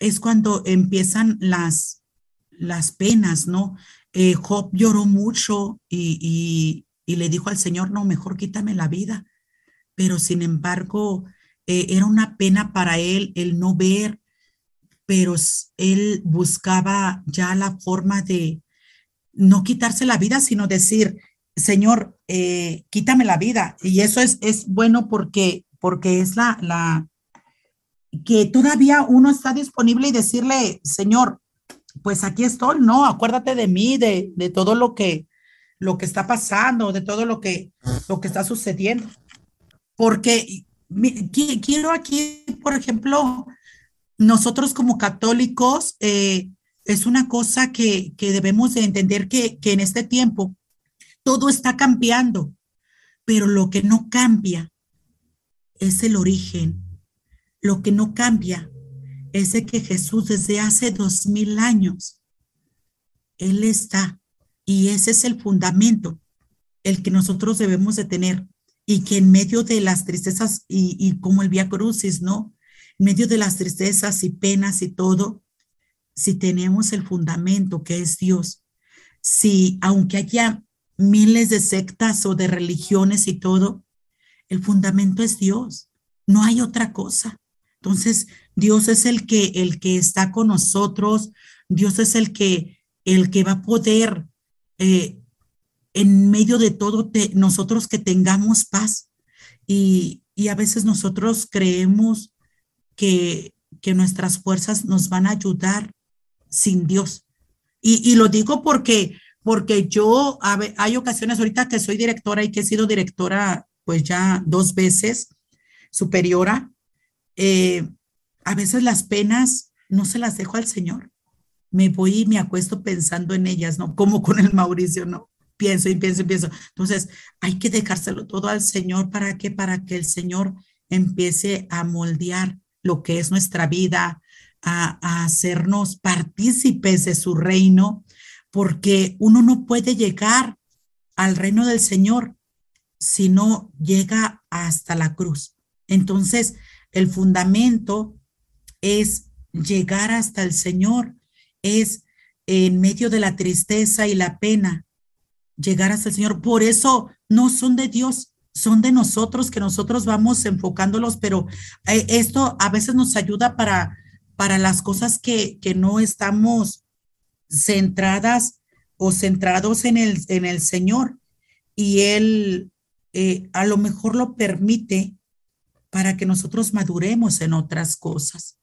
es cuando empiezan las, las penas, ¿no? Eh, Job lloró mucho y, y, le dijo al Señor, no, mejor quítame la vida. Pero sin embargo, eh, era una pena para él el no ver, pero él buscaba ya la forma de no quitarse la vida, sino decir, Señor, eh, quítame la vida. Y eso es, es bueno porque, porque es la, la, que todavía uno está disponible y decirle, Señor, pues aquí estoy, no, acuérdate de mí, de, de todo lo que, lo que está pasando, de todo lo que, lo que está sucediendo. Porque quiero aquí, por ejemplo, nosotros como católicos, eh, es una cosa que, que debemos de entender que, que en este tiempo todo está cambiando, pero lo que no cambia es el origen, lo que no cambia es de que Jesús desde hace dos mil años, Él está y ese es el fundamento, el que nosotros debemos de tener y que en medio de las tristezas y, como el Vía Crucis, ¿no? En medio de las tristezas y penas y todo, si tenemos el fundamento que es Dios, si aunque haya miles de sectas o de religiones y todo, el fundamento es Dios, no hay otra cosa. Entonces, Dios es el que, el que está con nosotros, Dios es el que, el que va a poder, eh, en medio de todo, nosotros que tengamos paz. Y, y, a veces nosotros creemos que, que nuestras fuerzas nos van a ayudar sin Dios. Y, y lo digo porque, porque yo, hay ocasiones ahorita que soy directora y que he sido directora pues ya dos veces superiora, eh, a veces las penas no se las dejo al Señor. Me voy y me acuesto pensando en ellas, ¿no? Como con el Mauricio, ¿no? Pienso y pienso y pienso. Entonces, hay que dejárselo todo al Señor para que, para que el Señor empiece a moldear lo que es nuestra vida, a, a hacernos partícipes de su reino, porque uno no puede llegar al reino del Señor si no llega hasta la cruz. Entonces, el fundamento es llegar hasta el Señor, es en medio de la tristeza y la pena, llegar hasta el Señor. Por eso no son de Dios, son de nosotros, que nosotros vamos enfocándolos, pero eh, esto a veces nos ayuda para, para las cosas que, que no estamos centradas o centrados en el, en el Señor. Y Él eh, a lo mejor lo permite para que nosotros maduremos en otras cosas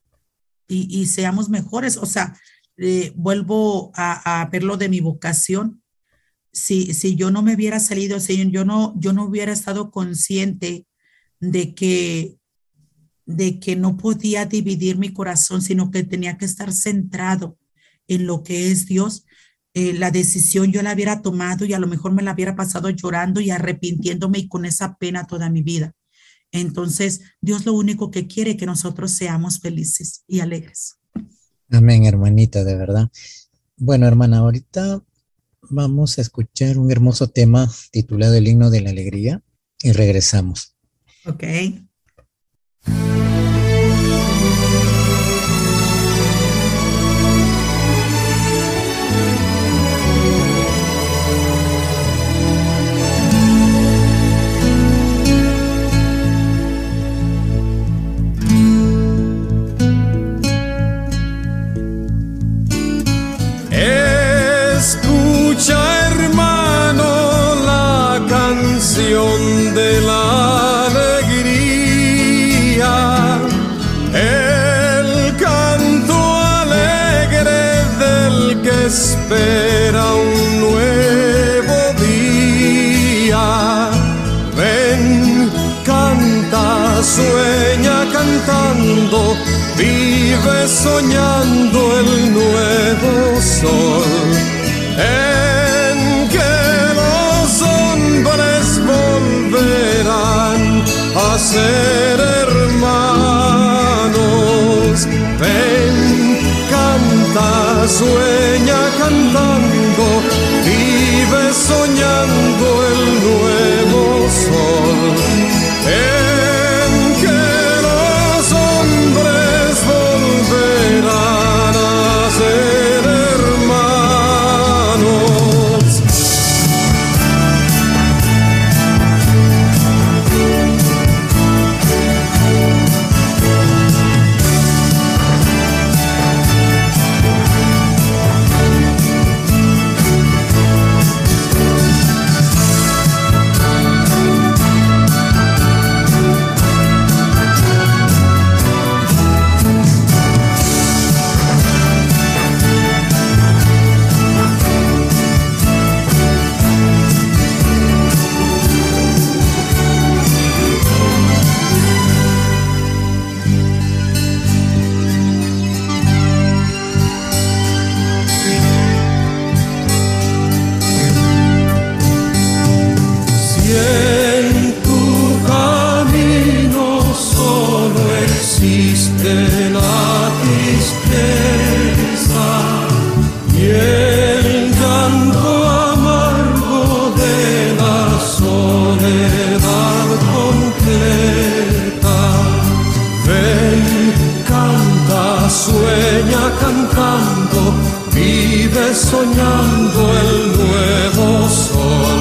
y, seamos mejores. O sea, eh, vuelvo a, verlo de mi vocación. Si, si yo no me hubiera salido, si yo no, yo no hubiera estado consciente de que, de que no podía dividir mi corazón, sino que tenía que estar centrado en lo que es Dios, eh, la decisión yo la hubiera tomado y a lo mejor me la hubiera pasado llorando y arrepintiéndome y con esa pena toda mi vida. Entonces, Dios lo único que quiere es que nosotros seamos felices y alegres. Amén, hermanita, de verdad. Bueno, hermana, ahorita vamos a escuchar un hermoso tema titulado El himno de la alegría y regresamos. Ok. Soñando el nuevo sol. a ser hermanos. Ven, canta, sueña completa. Ven, canta, sueña cantando, vive soñando el nuevo sol.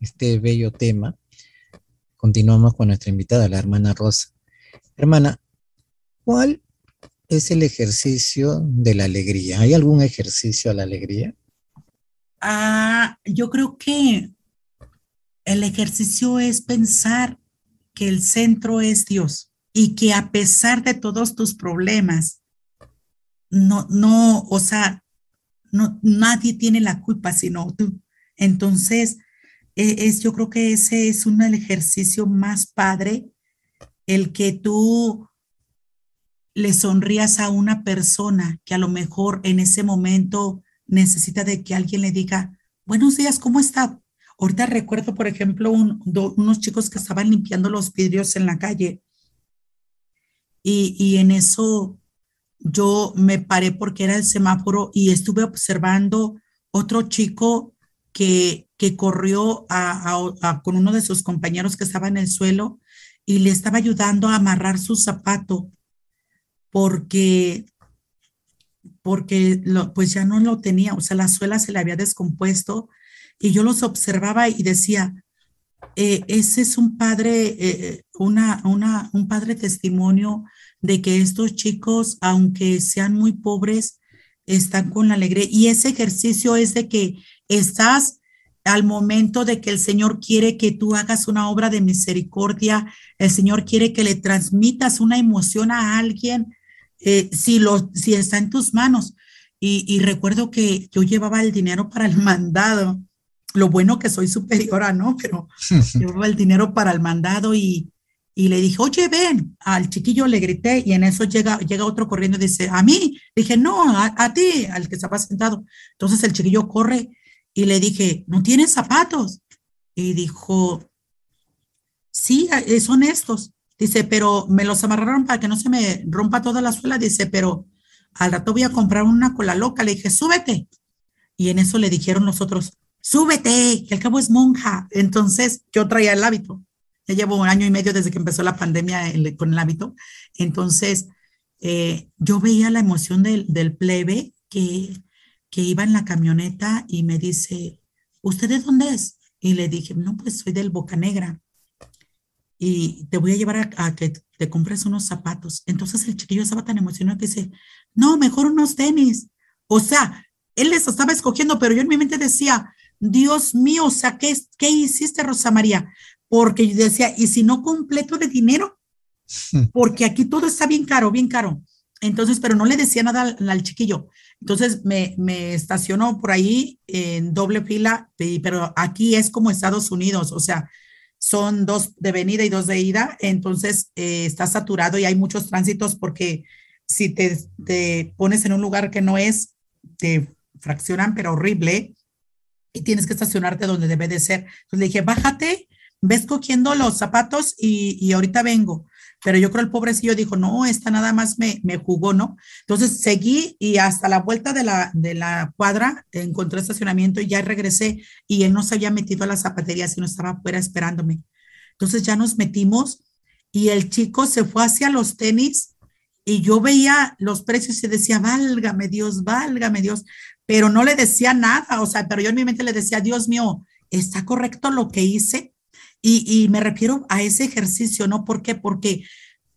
Este bello tema, continuamos con nuestra invitada, la hermana Rosa. Hermana, ¿cuál es el ejercicio de la alegría? ¿Hay algún ejercicio a la alegría? Ah, yo creo que el ejercicio es pensar que el centro es Dios y que a pesar de todos tus problemas, no, no, o sea, no, nadie tiene la culpa sino tú. Entonces, e, es, yo creo que ese es un ejercicio más padre, el que tú le sonrías a una persona que a lo mejor en ese momento necesita de que alguien le diga, buenos días, ¿cómo está? Ahorita recuerdo, por ejemplo, unos chicos que estaban limpiando los vidrios en la calle y, y en eso yo me paré porque era el semáforo y estuve observando otro chico que, que corrió a, con uno de sus compañeros que estaba en el suelo y le estaba ayudando a amarrar su zapato porque porque pues ya no lo tenía, o sea, la suela se le había descompuesto y yo los observaba y decía, eh, ese es un padre, eh, una, una, un padre testimonio de que estos chicos, aunque sean muy pobres, están con la alegría. Y ese ejercicio es de que estás al momento de que el Señor quiere que tú hagas una obra de misericordia, el Señor quiere que le transmitas una emoción a alguien, eh, si, lo, si está en tus manos. Y, y, recuerdo que yo llevaba el dinero para el mandado. Lo bueno que soy superiora, ¿no? Pero llevaba el dinero para el mandado y, y le dije, oye, ven, al chiquillo le grité y en eso llega, llega otro corriendo y dice, a mí, dije, no, a, ti, al que estaba sentado. Entonces el chiquillo corre y le dije, ¿no tienes zapatos? Y dijo, sí, eh, son estos. Dice, pero me los amarraron para que no se me rompa toda la suela. Dice, pero al rato voy a comprar una cola loca. Le dije, súbete. Y en eso le dijeron nosotros, súbete, que al cabo es monja. Entonces yo traía el hábito. Ya llevo un año y medio desde que empezó la pandemia con el hábito. Entonces, eh, yo veía la emoción del plebe que, que iba en la camioneta y me dice, ¿usted de dónde es? Y le dije, no, pues soy del Boca Negra y te voy a llevar a, que te compres unos zapatos. Entonces el chiquillo estaba tan emocionado que dice, no, mejor unos tenis. O sea, él les estaba escogiendo, pero yo en mi mente decía, Dios mío, o sea, ¿qué, qué hiciste, Rosa María? porque yo decía, ¿y si no completo de dinero? Porque aquí todo está bien caro, bien caro. Entonces, pero no le decía nada al, chiquillo. Entonces me, me, estacionó por ahí en doble fila, pero aquí es como Estados Unidos, o sea, son dos de venida y dos de ida, entonces eh, está saturado y hay muchos tránsitos porque si te, te pones en un lugar que no es, te fraccionan, pero horrible, y tienes que estacionarte donde debe de ser. Entonces le dije, bájate ves cogiendo los zapatos y, y, ahorita vengo. Pero yo creo el pobrecillo dijo, no, esta nada más me, me jugó, ¿no? Entonces seguí y hasta la vuelta de la, de la cuadra encontré estacionamiento y ya regresé y él no se había metido a la zapatería, sino estaba afuera esperándome. Entonces ya nos metimos y el chico se fue hacia los tenis y yo veía los precios y decía, válgame Dios, válgame Dios, pero no le decía nada, o sea, pero yo en mi mente le decía, Dios mío, ¿está correcto lo que hice? Y, me refiero a ese ejercicio, ¿no? ¿Por qué? Porque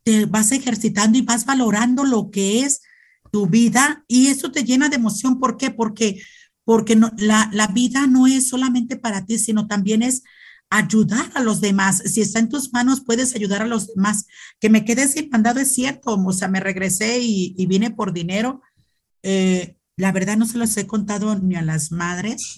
te vas ejercitando y vas valorando lo que es tu vida y eso te llena de emoción. ¿Por qué? Porque, porque no, la, la vida no es solamente para ti, sino también es ayudar a los demás. Si está en tus manos, puedes ayudar a los demás. Que me quede sin mandado es cierto, o sea, me regresé y, y vine por dinero. Eh, la verdad no se los he contado ni a las madres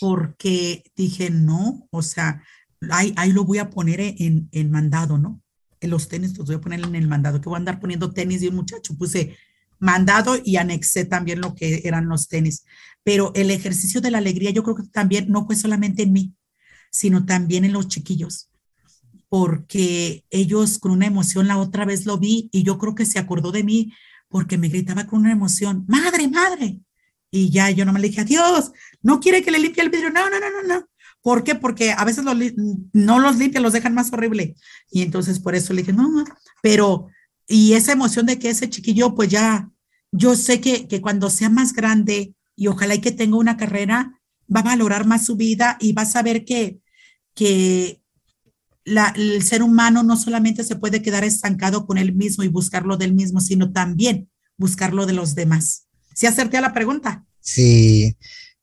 porque dije, no, o sea, ahí, lo voy a poner en, en mandado, ¿no? En los tenis los voy a poner en el mandado, que voy a andar poniendo tenis de un muchacho. Puse mandado y anexé también lo que eran los tenis. Pero el ejercicio de la alegría yo creo que también no fue solamente en mí, sino también en los chiquillos, porque ellos con una emoción la otra vez lo vi y yo creo que se acordó de mí porque me gritaba con una emoción, madre, madre. Y ya yo no me le dije, adiós, no quiere que le limpie el vidrio. No, no, no, no, no. ¿Por qué? Porque a veces no los limpian, los dejan más horrible. Y entonces por eso le dije, no, no, pero, y esa emoción de que ese chiquillo, pues ya, yo sé que, que cuando sea más grande y ojalá y que tenga una carrera, va a valorar más su vida y va a saber que, que el ser humano no solamente se puede quedar estancado con él mismo y buscarlo del mismo, sino también buscarlo de los demás. ¿Sí acerté a la pregunta? Sí,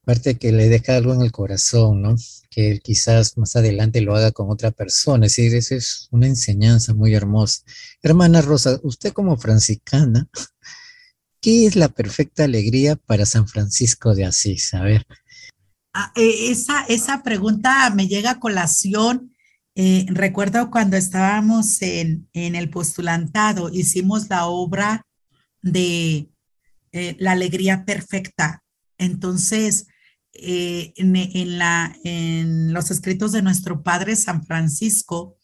parte que le deja algo en el corazón, ¿no? Que quizás más adelante lo haga con otra persona. Es decir, esa es una enseñanza muy hermosa. Hermana Rosa, usted como franciscana, ¿qué es la perfecta alegría para San Francisco de Asís? A ver. Ah, eh, esa, esa pregunta me llega a colación. Eh, recuerdo cuando estábamos en, en el postulantado, hicimos la obra de eh, la alegría perfecta. Entonces, eh, en, la, en los escritos de nuestro Padre San Francisco,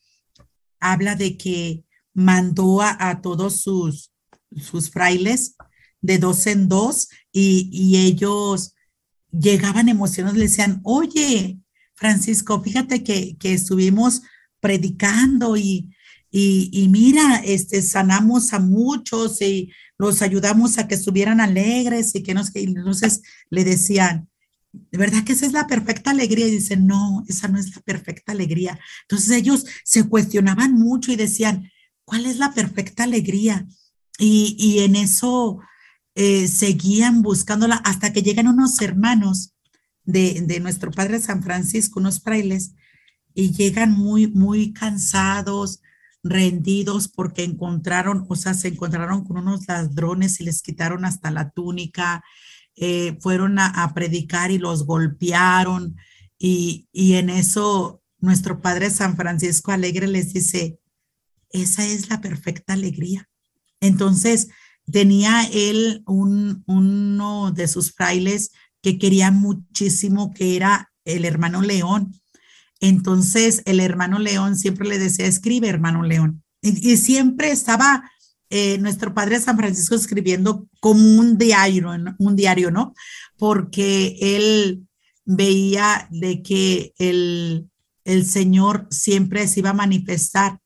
habla de que mandó a, todos sus, sus frailes de dos en dos y, ellos llegaban emocionados, le decían, oye, Francisco, fíjate que, que estuvimos predicando y, y, y, mira, este, sanamos a muchos y los ayudamos a que estuvieran alegres y que nos, entonces le decían, ¿de verdad que esa es la perfecta alegría? Y dicen, no, esa no es la perfecta alegría. Entonces ellos se cuestionaban mucho y decían, ¿cuál es la perfecta alegría? Y, y en eso eh, seguían buscándola hasta que llegan unos hermanos de, de nuestro padre San Francisco, unos frailes, y llegan muy, muy cansados, rendidos porque encontraron, o sea, se encontraron con unos ladrones y les quitaron hasta la túnica, eh, fueron a, predicar y los golpearon y, y en eso nuestro Padre San Francisco Alegre les dice, esa es la perfecta alegría. Entonces, tenía él un, uno de sus frailes que quería muchísimo, que era el hermano León. Entonces el hermano León siempre le decía, escribe, hermano León. Y, siempre estaba eh, nuestro padre San Francisco escribiendo como un diario, un diario, ¿no? Porque él veía de que el, el Señor siempre se iba a manifestar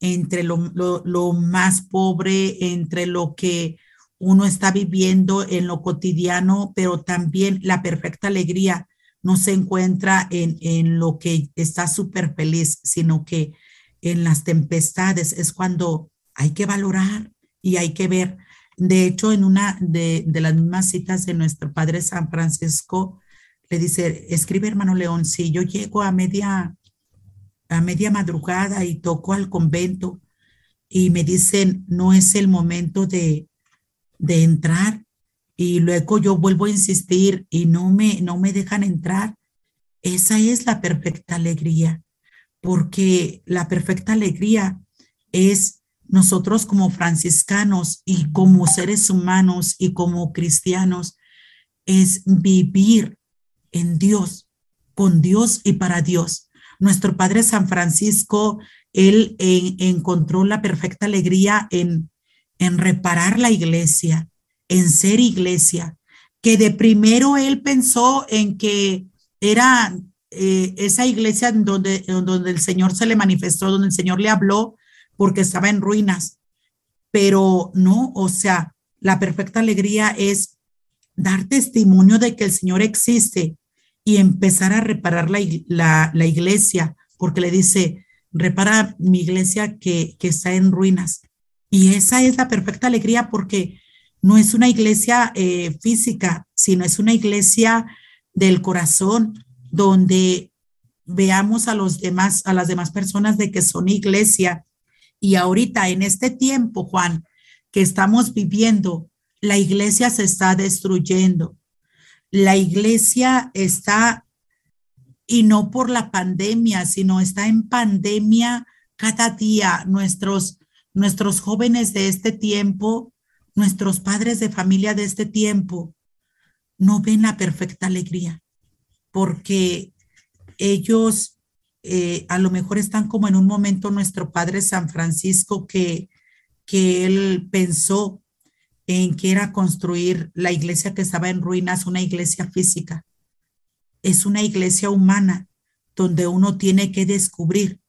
entre lo, lo, más pobre, entre lo que uno está viviendo en lo cotidiano, pero también la perfecta alegría no se encuentra en, en lo que está súper feliz, sino que en las tempestades es cuando hay que valorar y hay que ver. De hecho, en una de, las mismas citas de nuestro Padre San Francisco, le dice, escribe hermano León, si yo llego a media, a media madrugada y toco al convento y me dicen, no es el momento de, de entrar, y luego yo vuelvo a insistir y no me, no me dejan entrar, esa es la perfecta alegría, porque la perfecta alegría es nosotros como franciscanos y como seres humanos y como cristianos, es vivir en Dios, con Dios y para Dios. Nuestro Padre San Francisco, él encontró la perfecta alegría en, en reparar la iglesia, en ser iglesia, que de primero él pensó en que era eh, esa iglesia donde, donde el Señor se le manifestó, donde el Señor le habló, porque estaba en ruinas. Pero no, o sea, la perfecta alegría es dar testimonio de que el Señor existe y empezar a reparar la, la, la iglesia, porque le dice, repara mi iglesia que, que está en ruinas. Y esa es la perfecta alegría porque no es una iglesia eh, física, sino es una iglesia del corazón donde veamos a los demás, a las demás personas de que son iglesia. Y ahorita en este tiempo, Juan, que estamos viviendo, la iglesia se está destruyendo. La iglesia está, y no por la pandemia, sino está en pandemia cada día. Nuestros, nuestros jóvenes de este tiempo nuestros padres de familia de este tiempo no ven la perfecta alegría, porque ellos eh, a lo mejor están como en un momento nuestro padre San Francisco que, que él pensó en que era construir la iglesia que estaba en ruinas, una iglesia física. Es una iglesia humana donde uno tiene que descubrir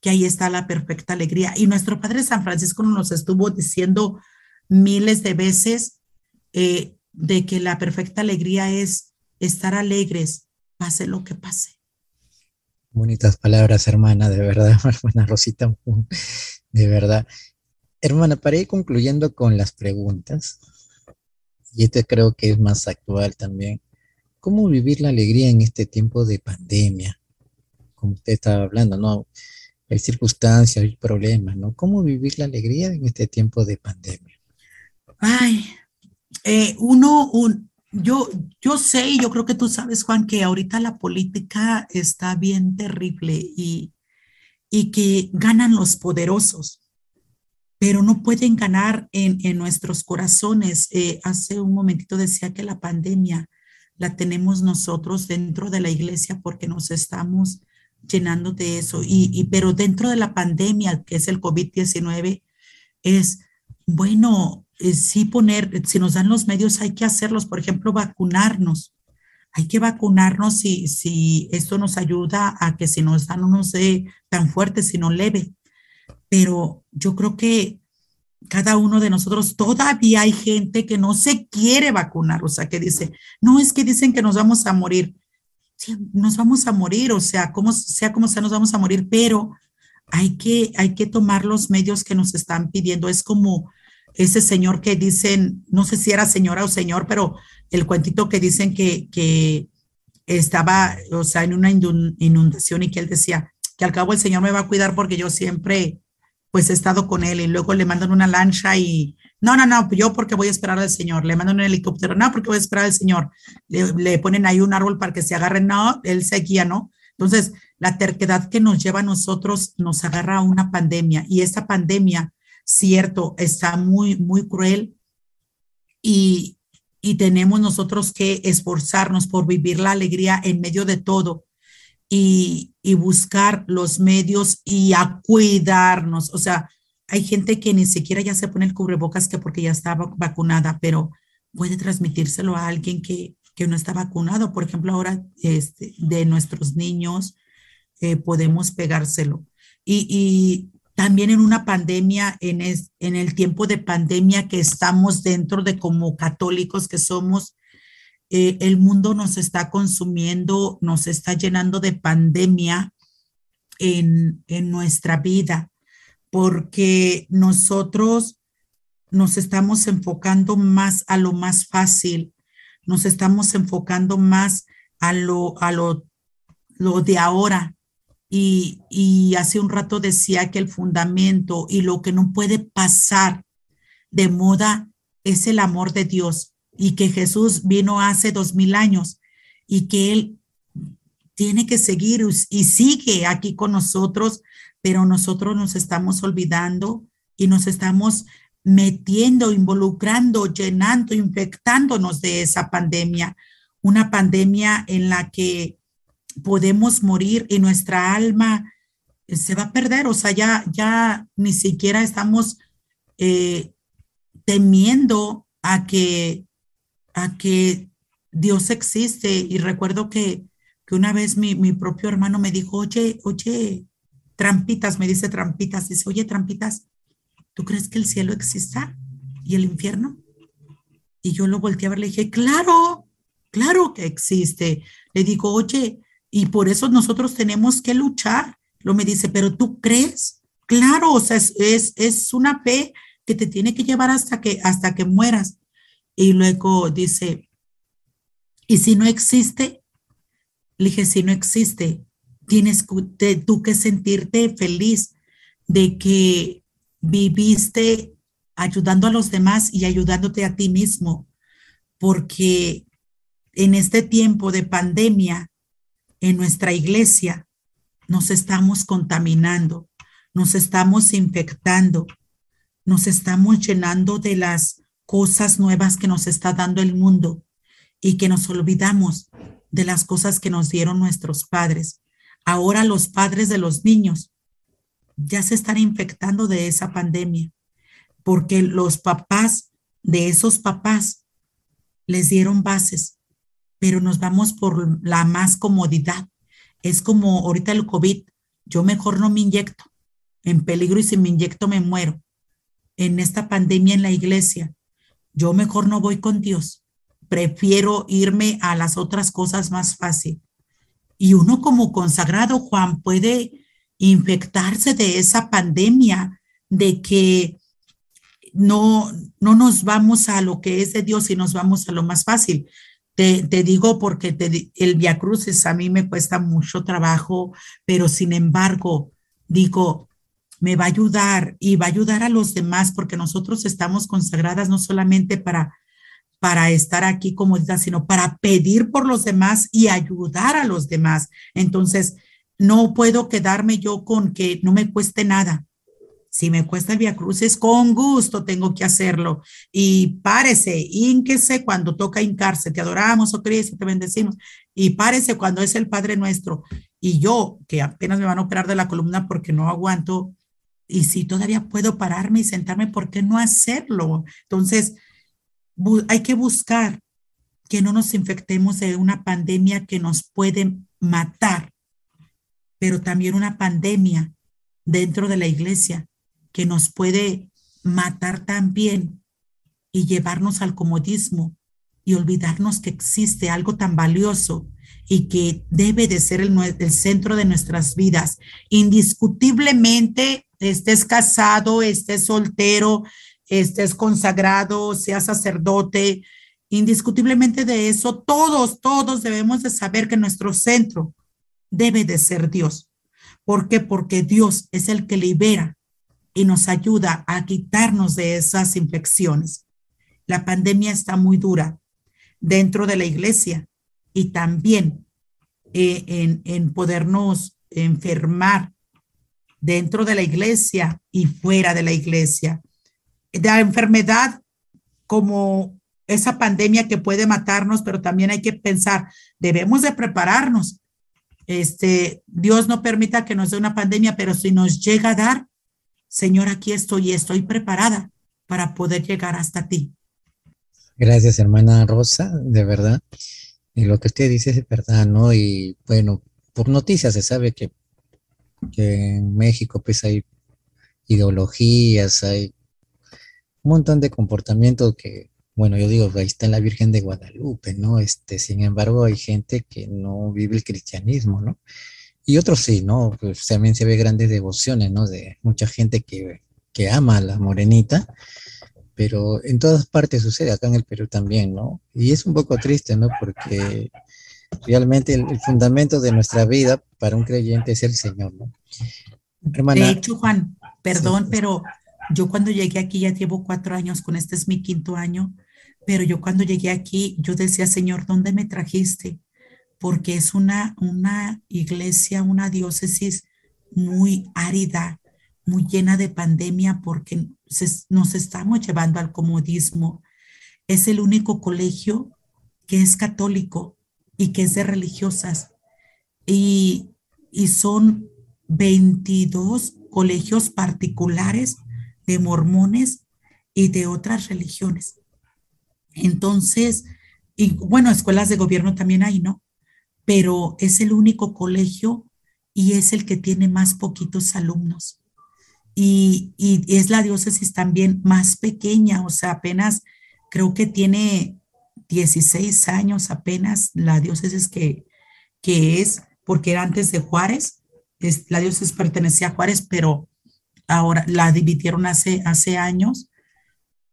que ahí está la perfecta alegría. Y nuestro Padre San Francisco nos estuvo diciendo miles de veces eh, de que la perfecta alegría es estar alegres, pase lo que pase. Bonitas palabras, hermana, de verdad, hermana Rosita, de verdad. Hermana, para ir concluyendo con las preguntas, y este creo que es más actual también, ¿cómo vivir la alegría en este tiempo de pandemia? Como usted estaba hablando, ¿no? Hay circunstancias, hay problemas, ¿no? ¿Cómo vivir la alegría en este tiempo de pandemia? Ay, eh, uno, un, yo, yo sé y yo creo que tú sabes, Juan, que ahorita la política está bien terrible y, y que ganan los poderosos, pero no pueden ganar en, en nuestros corazones. Eh, hace un momentito decía que la pandemia la tenemos nosotros dentro de la iglesia porque nos estamos llenando de eso. Y, y pero dentro de la pandemia, que es el COVID-19, es, bueno, eh, sí poner, si nos dan los medios, hay que hacerlos, por ejemplo, vacunarnos. Hay que vacunarnos si, si esto nos ayuda a que si nos dan unos de tan fuerte, sino leve. Pero yo creo que cada uno de nosotros, todavía hay gente que no se quiere vacunar, o sea, que dice, no es que dicen que nos vamos a morir. Sí, nos vamos a morir, o sea, como sea como sea, nos vamos a morir, pero hay que, hay que tomar los medios que nos están pidiendo. Es como ese señor que dicen, no sé si era señora o señor, pero el cuentito que dicen que, que estaba, o sea, en una inundación y que él decía que al cabo el Señor me va a cuidar porque yo siempre, pues he estado con él y luego le mandan una lancha y, no, no, no, yo porque voy a esperar al Señor, le mandan un helicóptero, no, porque voy a esperar al Señor, le, le ponen ahí un árbol para que se agarre, no, él se guía, ¿no? Entonces, la terquedad que nos lleva a nosotros nos agarra a una pandemia y esa pandemia cierto, está muy, muy cruel y, y tenemos nosotros que esforzarnos por vivir la alegría en medio de todo y, y buscar los medios y a cuidarnos. O sea, hay gente que ni siquiera ya se pone el cubrebocas que porque ya está vacunada, pero puede transmitírselo a alguien que, que no está vacunado. Por ejemplo, ahora este, de nuestros niños eh, podemos pegárselo. Y, y, también en una pandemia, en, el tiempo de pandemia que estamos dentro de como católicos que somos, eh, el mundo nos está consumiendo, nos está llenando de pandemia en, nuestra vida, porque nosotros nos estamos enfocando más a lo más fácil, nos estamos enfocando más a lo de ahora, y, hace un rato decía que el fundamento y lo que no puede pasar de moda es el amor de Dios y que Jesús vino hace dos mil años y que Él tiene que seguir y sigue aquí con nosotros, pero nosotros nos estamos olvidando y nos estamos metiendo, involucrando, llenando, infectándonos de esa pandemia, una pandemia en la que podemos morir y nuestra alma eh, se va a perder, o sea, ya, ya ni siquiera estamos eh, temiendo a que, a que Dios existe. Y recuerdo que, que una vez mi, mi, propio hermano me dijo, oye, oye, trampitas, me dice trampitas, dice, oye, trampitas, ¿tú crees que el cielo exista y el infierno? Y yo lo volteé a ver, le dije, claro, claro que existe. Le digo, oye, y por eso nosotros tenemos que luchar. Lo me dice, pero tú crees, claro, o sea, es, es, una fe que te tiene que llevar hasta que, hasta que mueras. Y luego dice, ¿y si no existe? Le dije, si no existe, tienes tú que sentirte feliz de que viviste ayudando a los demás y ayudándote a ti mismo, porque en este tiempo de pandemia en nuestra iglesia nos estamos contaminando, nos estamos infectando, nos estamos llenando de las cosas nuevas que nos está dando el mundo y que nos olvidamos de las cosas que nos dieron nuestros padres. Ahora los padres de los niños ya se están infectando de esa pandemia porque los papás de esos papás les dieron bases pero nos vamos por la más comodidad. Es como ahorita el COVID, yo mejor no me inyecto, en peligro y si me inyecto me muero. En esta pandemia en la iglesia, yo mejor no voy con Dios, prefiero irme a las otras cosas más fácil. Y uno como consagrado, Juan, puede infectarse de esa pandemia, de que no, no nos vamos a lo que es de Dios y nos vamos a lo más fácil. Te, digo porque el Via Cruces a mí me cuesta mucho trabajo, pero sin embargo, digo, me va a ayudar y va a ayudar a los demás porque nosotros estamos consagradas no solamente para para estar aquí como diga, sino para pedir por los demás y ayudar a los demás. Entonces, no puedo quedarme yo con que no me cueste nada. Si me cuesta el Via Cruces, con gusto tengo que hacerlo. Y párese, ínquese cuando toca hincarse. Te adoramos, oh Cristo, te bendecimos. Y párese cuando es el Padre nuestro. Y yo, que apenas me van a operar de la columna porque no aguanto, y si todavía puedo pararme y sentarme, ¿por qué no hacerlo? Entonces, hay que buscar que no nos infectemos de una pandemia que nos puede matar, pero también una pandemia dentro de la iglesia que nos puede matar también y llevarnos al comodismo y olvidarnos que existe algo tan valioso y que debe de ser el, centro de nuestras vidas. Indiscutiblemente, estés casado, estés soltero, estés consagrado, seas sacerdote, indiscutiblemente de eso, todos, todos debemos de saber que nuestro centro debe de ser Dios. ¿Por qué? Porque Dios es el que libera y nos ayuda a quitarnos de esas infecciones. La pandemia está muy dura dentro de la iglesia y también eh, en, en podernos enfermar dentro de la iglesia y fuera de la iglesia la enfermedad como esa pandemia que puede matarnos, pero también hay que pensar, debemos de prepararnos. Este, Dios no permita que nos dé una pandemia, pero si nos llega a dar, Señor, aquí estoy y estoy preparada para poder llegar hasta ti. Gracias, hermana Rosa, de verdad. Y lo que usted dice es verdad, ¿no? Y bueno, por noticias se sabe que, que en México pues hay ideologías, hay un montón de comportamientos que, bueno, yo digo, ahí está la Virgen de Guadalupe, ¿no? Este, sin embargo, hay gente que no vive el cristianismo, ¿no? Y otros sí, ¿no? Pues también se ve grandes devociones, ¿no? De mucha gente que, que ama a la morenita, pero en todas partes sucede, acá en el Perú también, ¿no? Y es un poco triste, ¿no? Porque realmente el, el fundamento de nuestra vida para un creyente es el Señor, ¿no? Hermana, de hecho, Juan, perdón, sí. pero yo cuando llegué aquí ya llevo cuatro años, con este es mi quinto año, pero yo cuando llegué aquí, yo decía, Señor, ¿dónde me trajiste? Porque es una, una iglesia, una diócesis muy árida, muy llena de pandemia, porque nos estamos llevando al comodismo. Es el único colegio que es católico y que es de religiosas. Y, y son 22 colegios particulares de mormones y de otras religiones. Entonces, y bueno, escuelas de gobierno también hay, ¿no? Pero es el único colegio y es el que tiene más poquitos alumnos. Y, y es la diócesis también más pequeña, o sea, apenas creo que tiene 16 años apenas la diócesis que, que es, porque era antes de Juárez, la diócesis pertenecía a Juárez, pero ahora la dividieron hace, hace años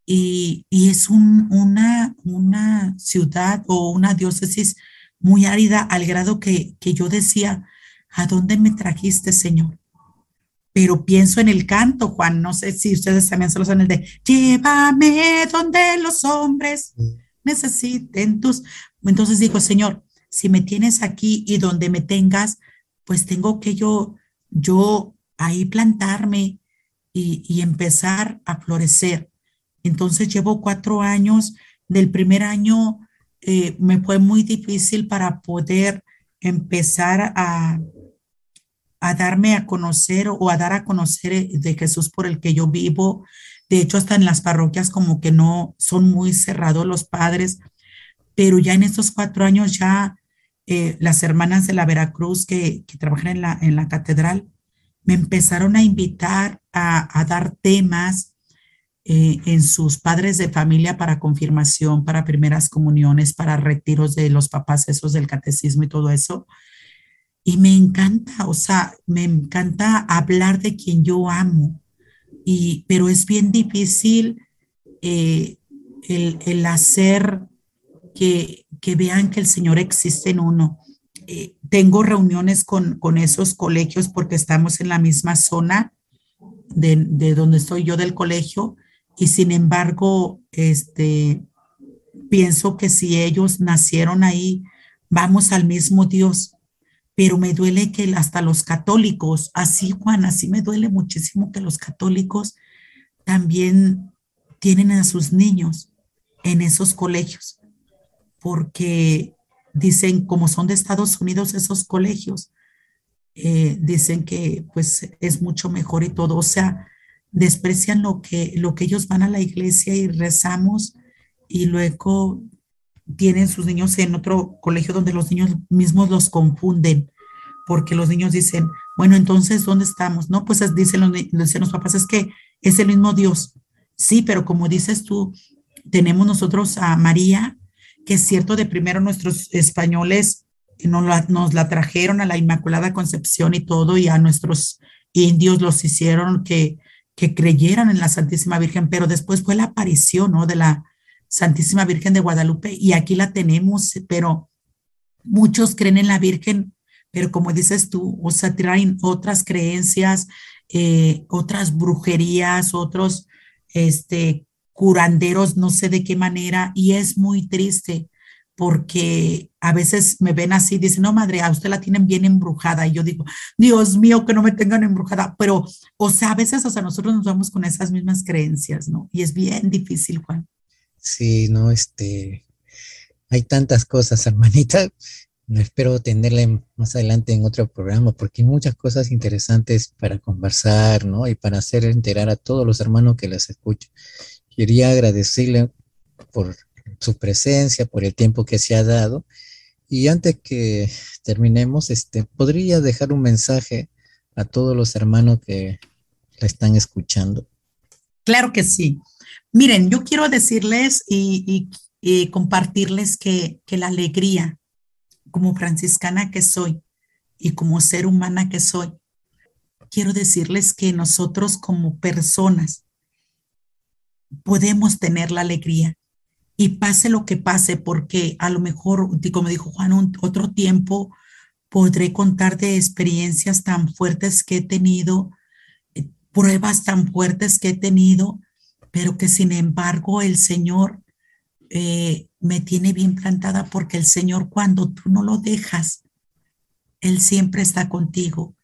y, y es un, una, una ciudad o una diócesis muy árida al grado que, que yo decía, ¿a dónde me trajiste, Señor? Pero pienso en el canto, Juan, no sé si ustedes también se lo saben, el de, llévame donde los hombres necesiten tus... Entonces digo, Señor, si me tienes aquí y donde me tengas, pues tengo que yo, yo ahí plantarme y, empezar a florecer. Entonces llevo cuatro años. Del primer año eh, me fue muy difícil para poder empezar a, a darme a conocer o a dar a conocer eh, de Jesús por el que yo vivo. De hecho, hasta en las parroquias como que no son muy cerrados los padres, pero ya en estos cuatro años ya eh, las hermanas de la Veracruz que, que trabajan en la, en la catedral me empezaron a invitar a, dar temas eh, en sus padres de familia para confirmación, para primeras comuniones, para retiros de los papás, esos del catecismo y todo eso. Y me encanta, o sea, me encanta hablar de quien yo amo, y, pero es bien difícil eh, el, el, hacer que, que, vean que el Señor existe en uno. Eh, tengo reuniones con, con, esos colegios porque estamos en la misma zona de, de donde estoy yo del colegio y sin embargo, este, pienso que si ellos nacieron ahí, vamos al mismo Dios. Pero me duele que hasta los católicos, así Juan, así me duele muchísimo que los católicos también tienen a sus niños en esos colegios, porque dicen, como son de Estados Unidos esos colegios, eh, dicen que pues es mucho mejor y todo, o sea, desprecian lo que, lo que ellos van a la iglesia y rezamos y luego tienen sus niños en otro colegio donde los niños mismos los confunden, porque los niños dicen, bueno, entonces, ¿dónde estamos? No, pues dicen los, dicen los papás, es que es el mismo Dios. Sí, pero como dices tú, tenemos nosotros a María, que es cierto, de primero nuestros españoles nos la, nos la trajeron a la Inmaculada Concepción y todo, y a nuestros indios los hicieron que que creyeran en la Santísima Virgen, pero después fue la aparición, ¿no? De la Santísima Virgen de Guadalupe y aquí la tenemos, pero muchos creen en la Virgen, pero como dices tú, o sea, traen otras creencias, eh, otras brujerías, otros, este, curanderos, no sé de qué manera, y es muy triste porque a veces me ven así, dicen, no, madre, a usted la tienen bien embrujada. Y yo digo, Dios mío, que no me tengan embrujada. Pero, o sea, a veces, o sea, nosotros nos vamos con esas mismas creencias, ¿no? Y es bien difícil, Juan. Sí, no, este, hay tantas cosas, hermanita. No espero tenerla más adelante en otro programa porque hay muchas cosas interesantes para conversar, ¿no? Y para hacer enterar a todos los hermanos que las escuchan. Quería agradecerle por su presencia, por el tiempo que se ha dado. Y antes que terminemos, este, ¿podría dejar un mensaje a todos los hermanos que la están escuchando? Claro que sí. Miren, yo quiero decirles y, y, compartirles que, que la alegría, como franciscana que soy y como ser humana que soy, quiero decirles que nosotros como personas podemos tener la alegría y pase lo que pase, porque a lo mejor, como dijo Juan, otro tiempo podré contar de experiencias tan fuertes que he tenido, eh, pruebas tan fuertes que he tenido, pero que sin embargo el Señor eh, me tiene bien plantada porque el Señor cuando tú no lo dejas, Él siempre está contigo.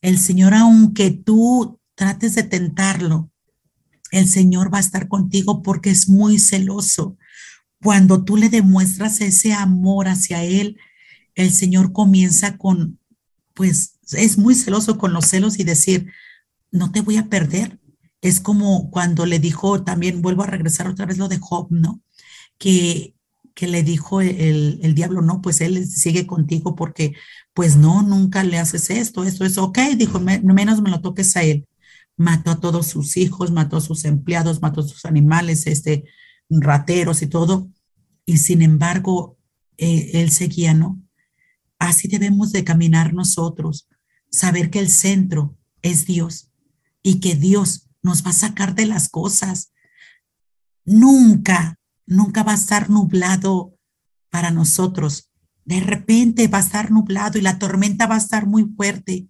El Señor, aunque tú trates de tentarlo, el Señor va a estar contigo porque es muy celoso. Cuando tú le demuestras ese amor hacia Él, el Señor comienza con, pues es muy celoso con los celos y decir, no te voy a perder. Es como cuando le dijo, también vuelvo a regresar otra vez lo de Job, ¿no? Que, que le dijo el, el diablo, no, pues él sigue contigo porque, pues no, nunca le haces esto, esto, eso, ok, dijo, menos me lo toques a él mató a todos sus hijos, mató a sus empleados, mató a sus animales, este, rateros y todo, y sin embargo, eh, él seguía, ¿no? Así debemos de caminar nosotros, saber que el centro es Dios y que Dios nos va a sacar de las cosas. Nunca, nunca va a estar nublado para nosotros. De repente va a estar nublado y la tormenta va a estar muy fuerte,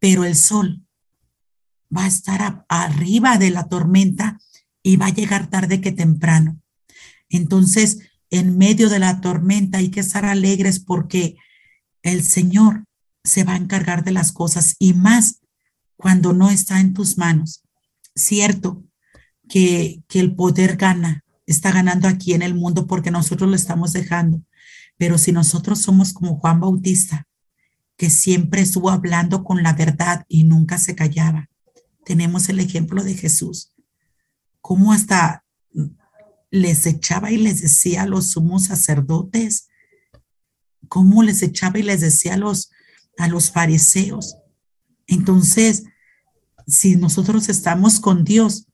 pero el sol va a estar arriba de la tormenta y va a llegar tarde que temprano. Entonces, en medio de la tormenta hay que estar alegres porque el Señor se va a encargar de las cosas y más cuando no está en tus manos. Cierto que, que el poder gana, está ganando aquí en el mundo porque nosotros lo estamos dejando. Pero si nosotros somos como Juan Bautista, que siempre estuvo hablando con la verdad y nunca se callaba, tenemos el ejemplo de Jesús, cómo hasta les echaba y les decía a los sumos sacerdotes, cómo les echaba y les decía a los, a los fariseos. Entonces, si nosotros estamos con Dios,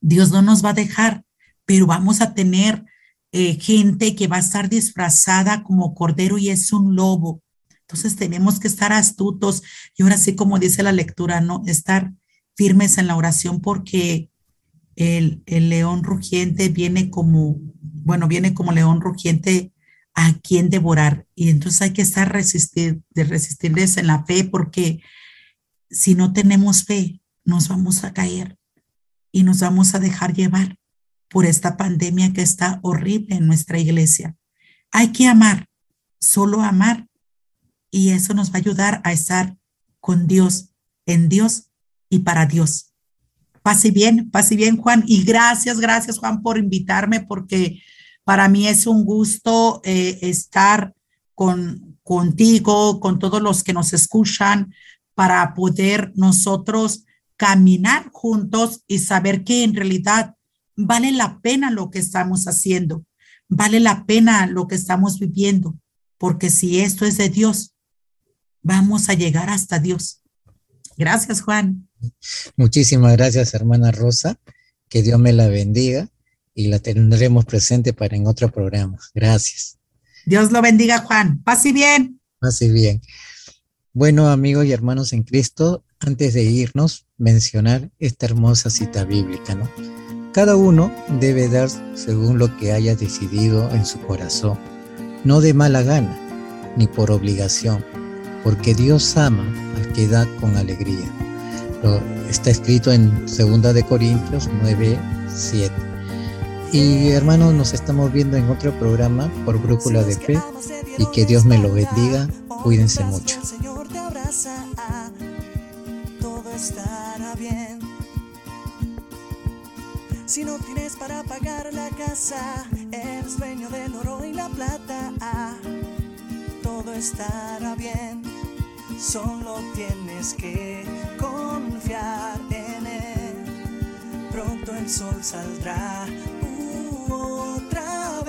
Dios no nos va a dejar, pero vamos a tener eh, gente que va a estar disfrazada como cordero y es un lobo. Entonces tenemos que estar astutos y ahora sí, como dice la lectura, ¿no? Estar firmes en la oración porque el, el león rugiente viene como, bueno, viene como león rugiente a quien devorar. Y entonces hay que estar resistir, de resistirles en la fe porque si no tenemos fe, nos vamos a caer y nos vamos a dejar llevar por esta pandemia que está horrible en nuestra iglesia. Hay que amar, solo amar y eso nos va a ayudar a estar con Dios, en Dios y para Dios. Pase bien, pase bien, Juan. Y gracias, gracias, Juan, por invitarme, porque para mí es un gusto eh, estar con, contigo, con todos los que nos escuchan, para poder nosotros caminar juntos y saber que en realidad vale la pena lo que estamos haciendo, vale la pena lo que estamos viviendo, porque si esto es de Dios, vamos a llegar hasta Dios. Gracias, Juan. Muchísimas gracias, hermana Rosa. Que Dios me la bendiga y la tendremos presente para en otro programa. Gracias. Dios lo bendiga, Juan. Pase bien. Pase bien. Bueno, amigos y hermanos en Cristo, antes de irnos, mencionar esta hermosa cita bíblica, ¿no? Cada uno debe dar según lo que haya decidido en su corazón, no de mala gana, ni por obligación, porque Dios ama al que da con alegría. Está escrito en 2 de Corintios 9, 7. Y hermanos, nos estamos viendo en otro programa por Brújula de Fe y que Dios me lo bendiga. Cuídense mucho. Si no tienes para pagar la casa, eres dueño del oro y la plata. Todo estará bien. Solo tienes que confiar en él. Pronto el sol saldrá otra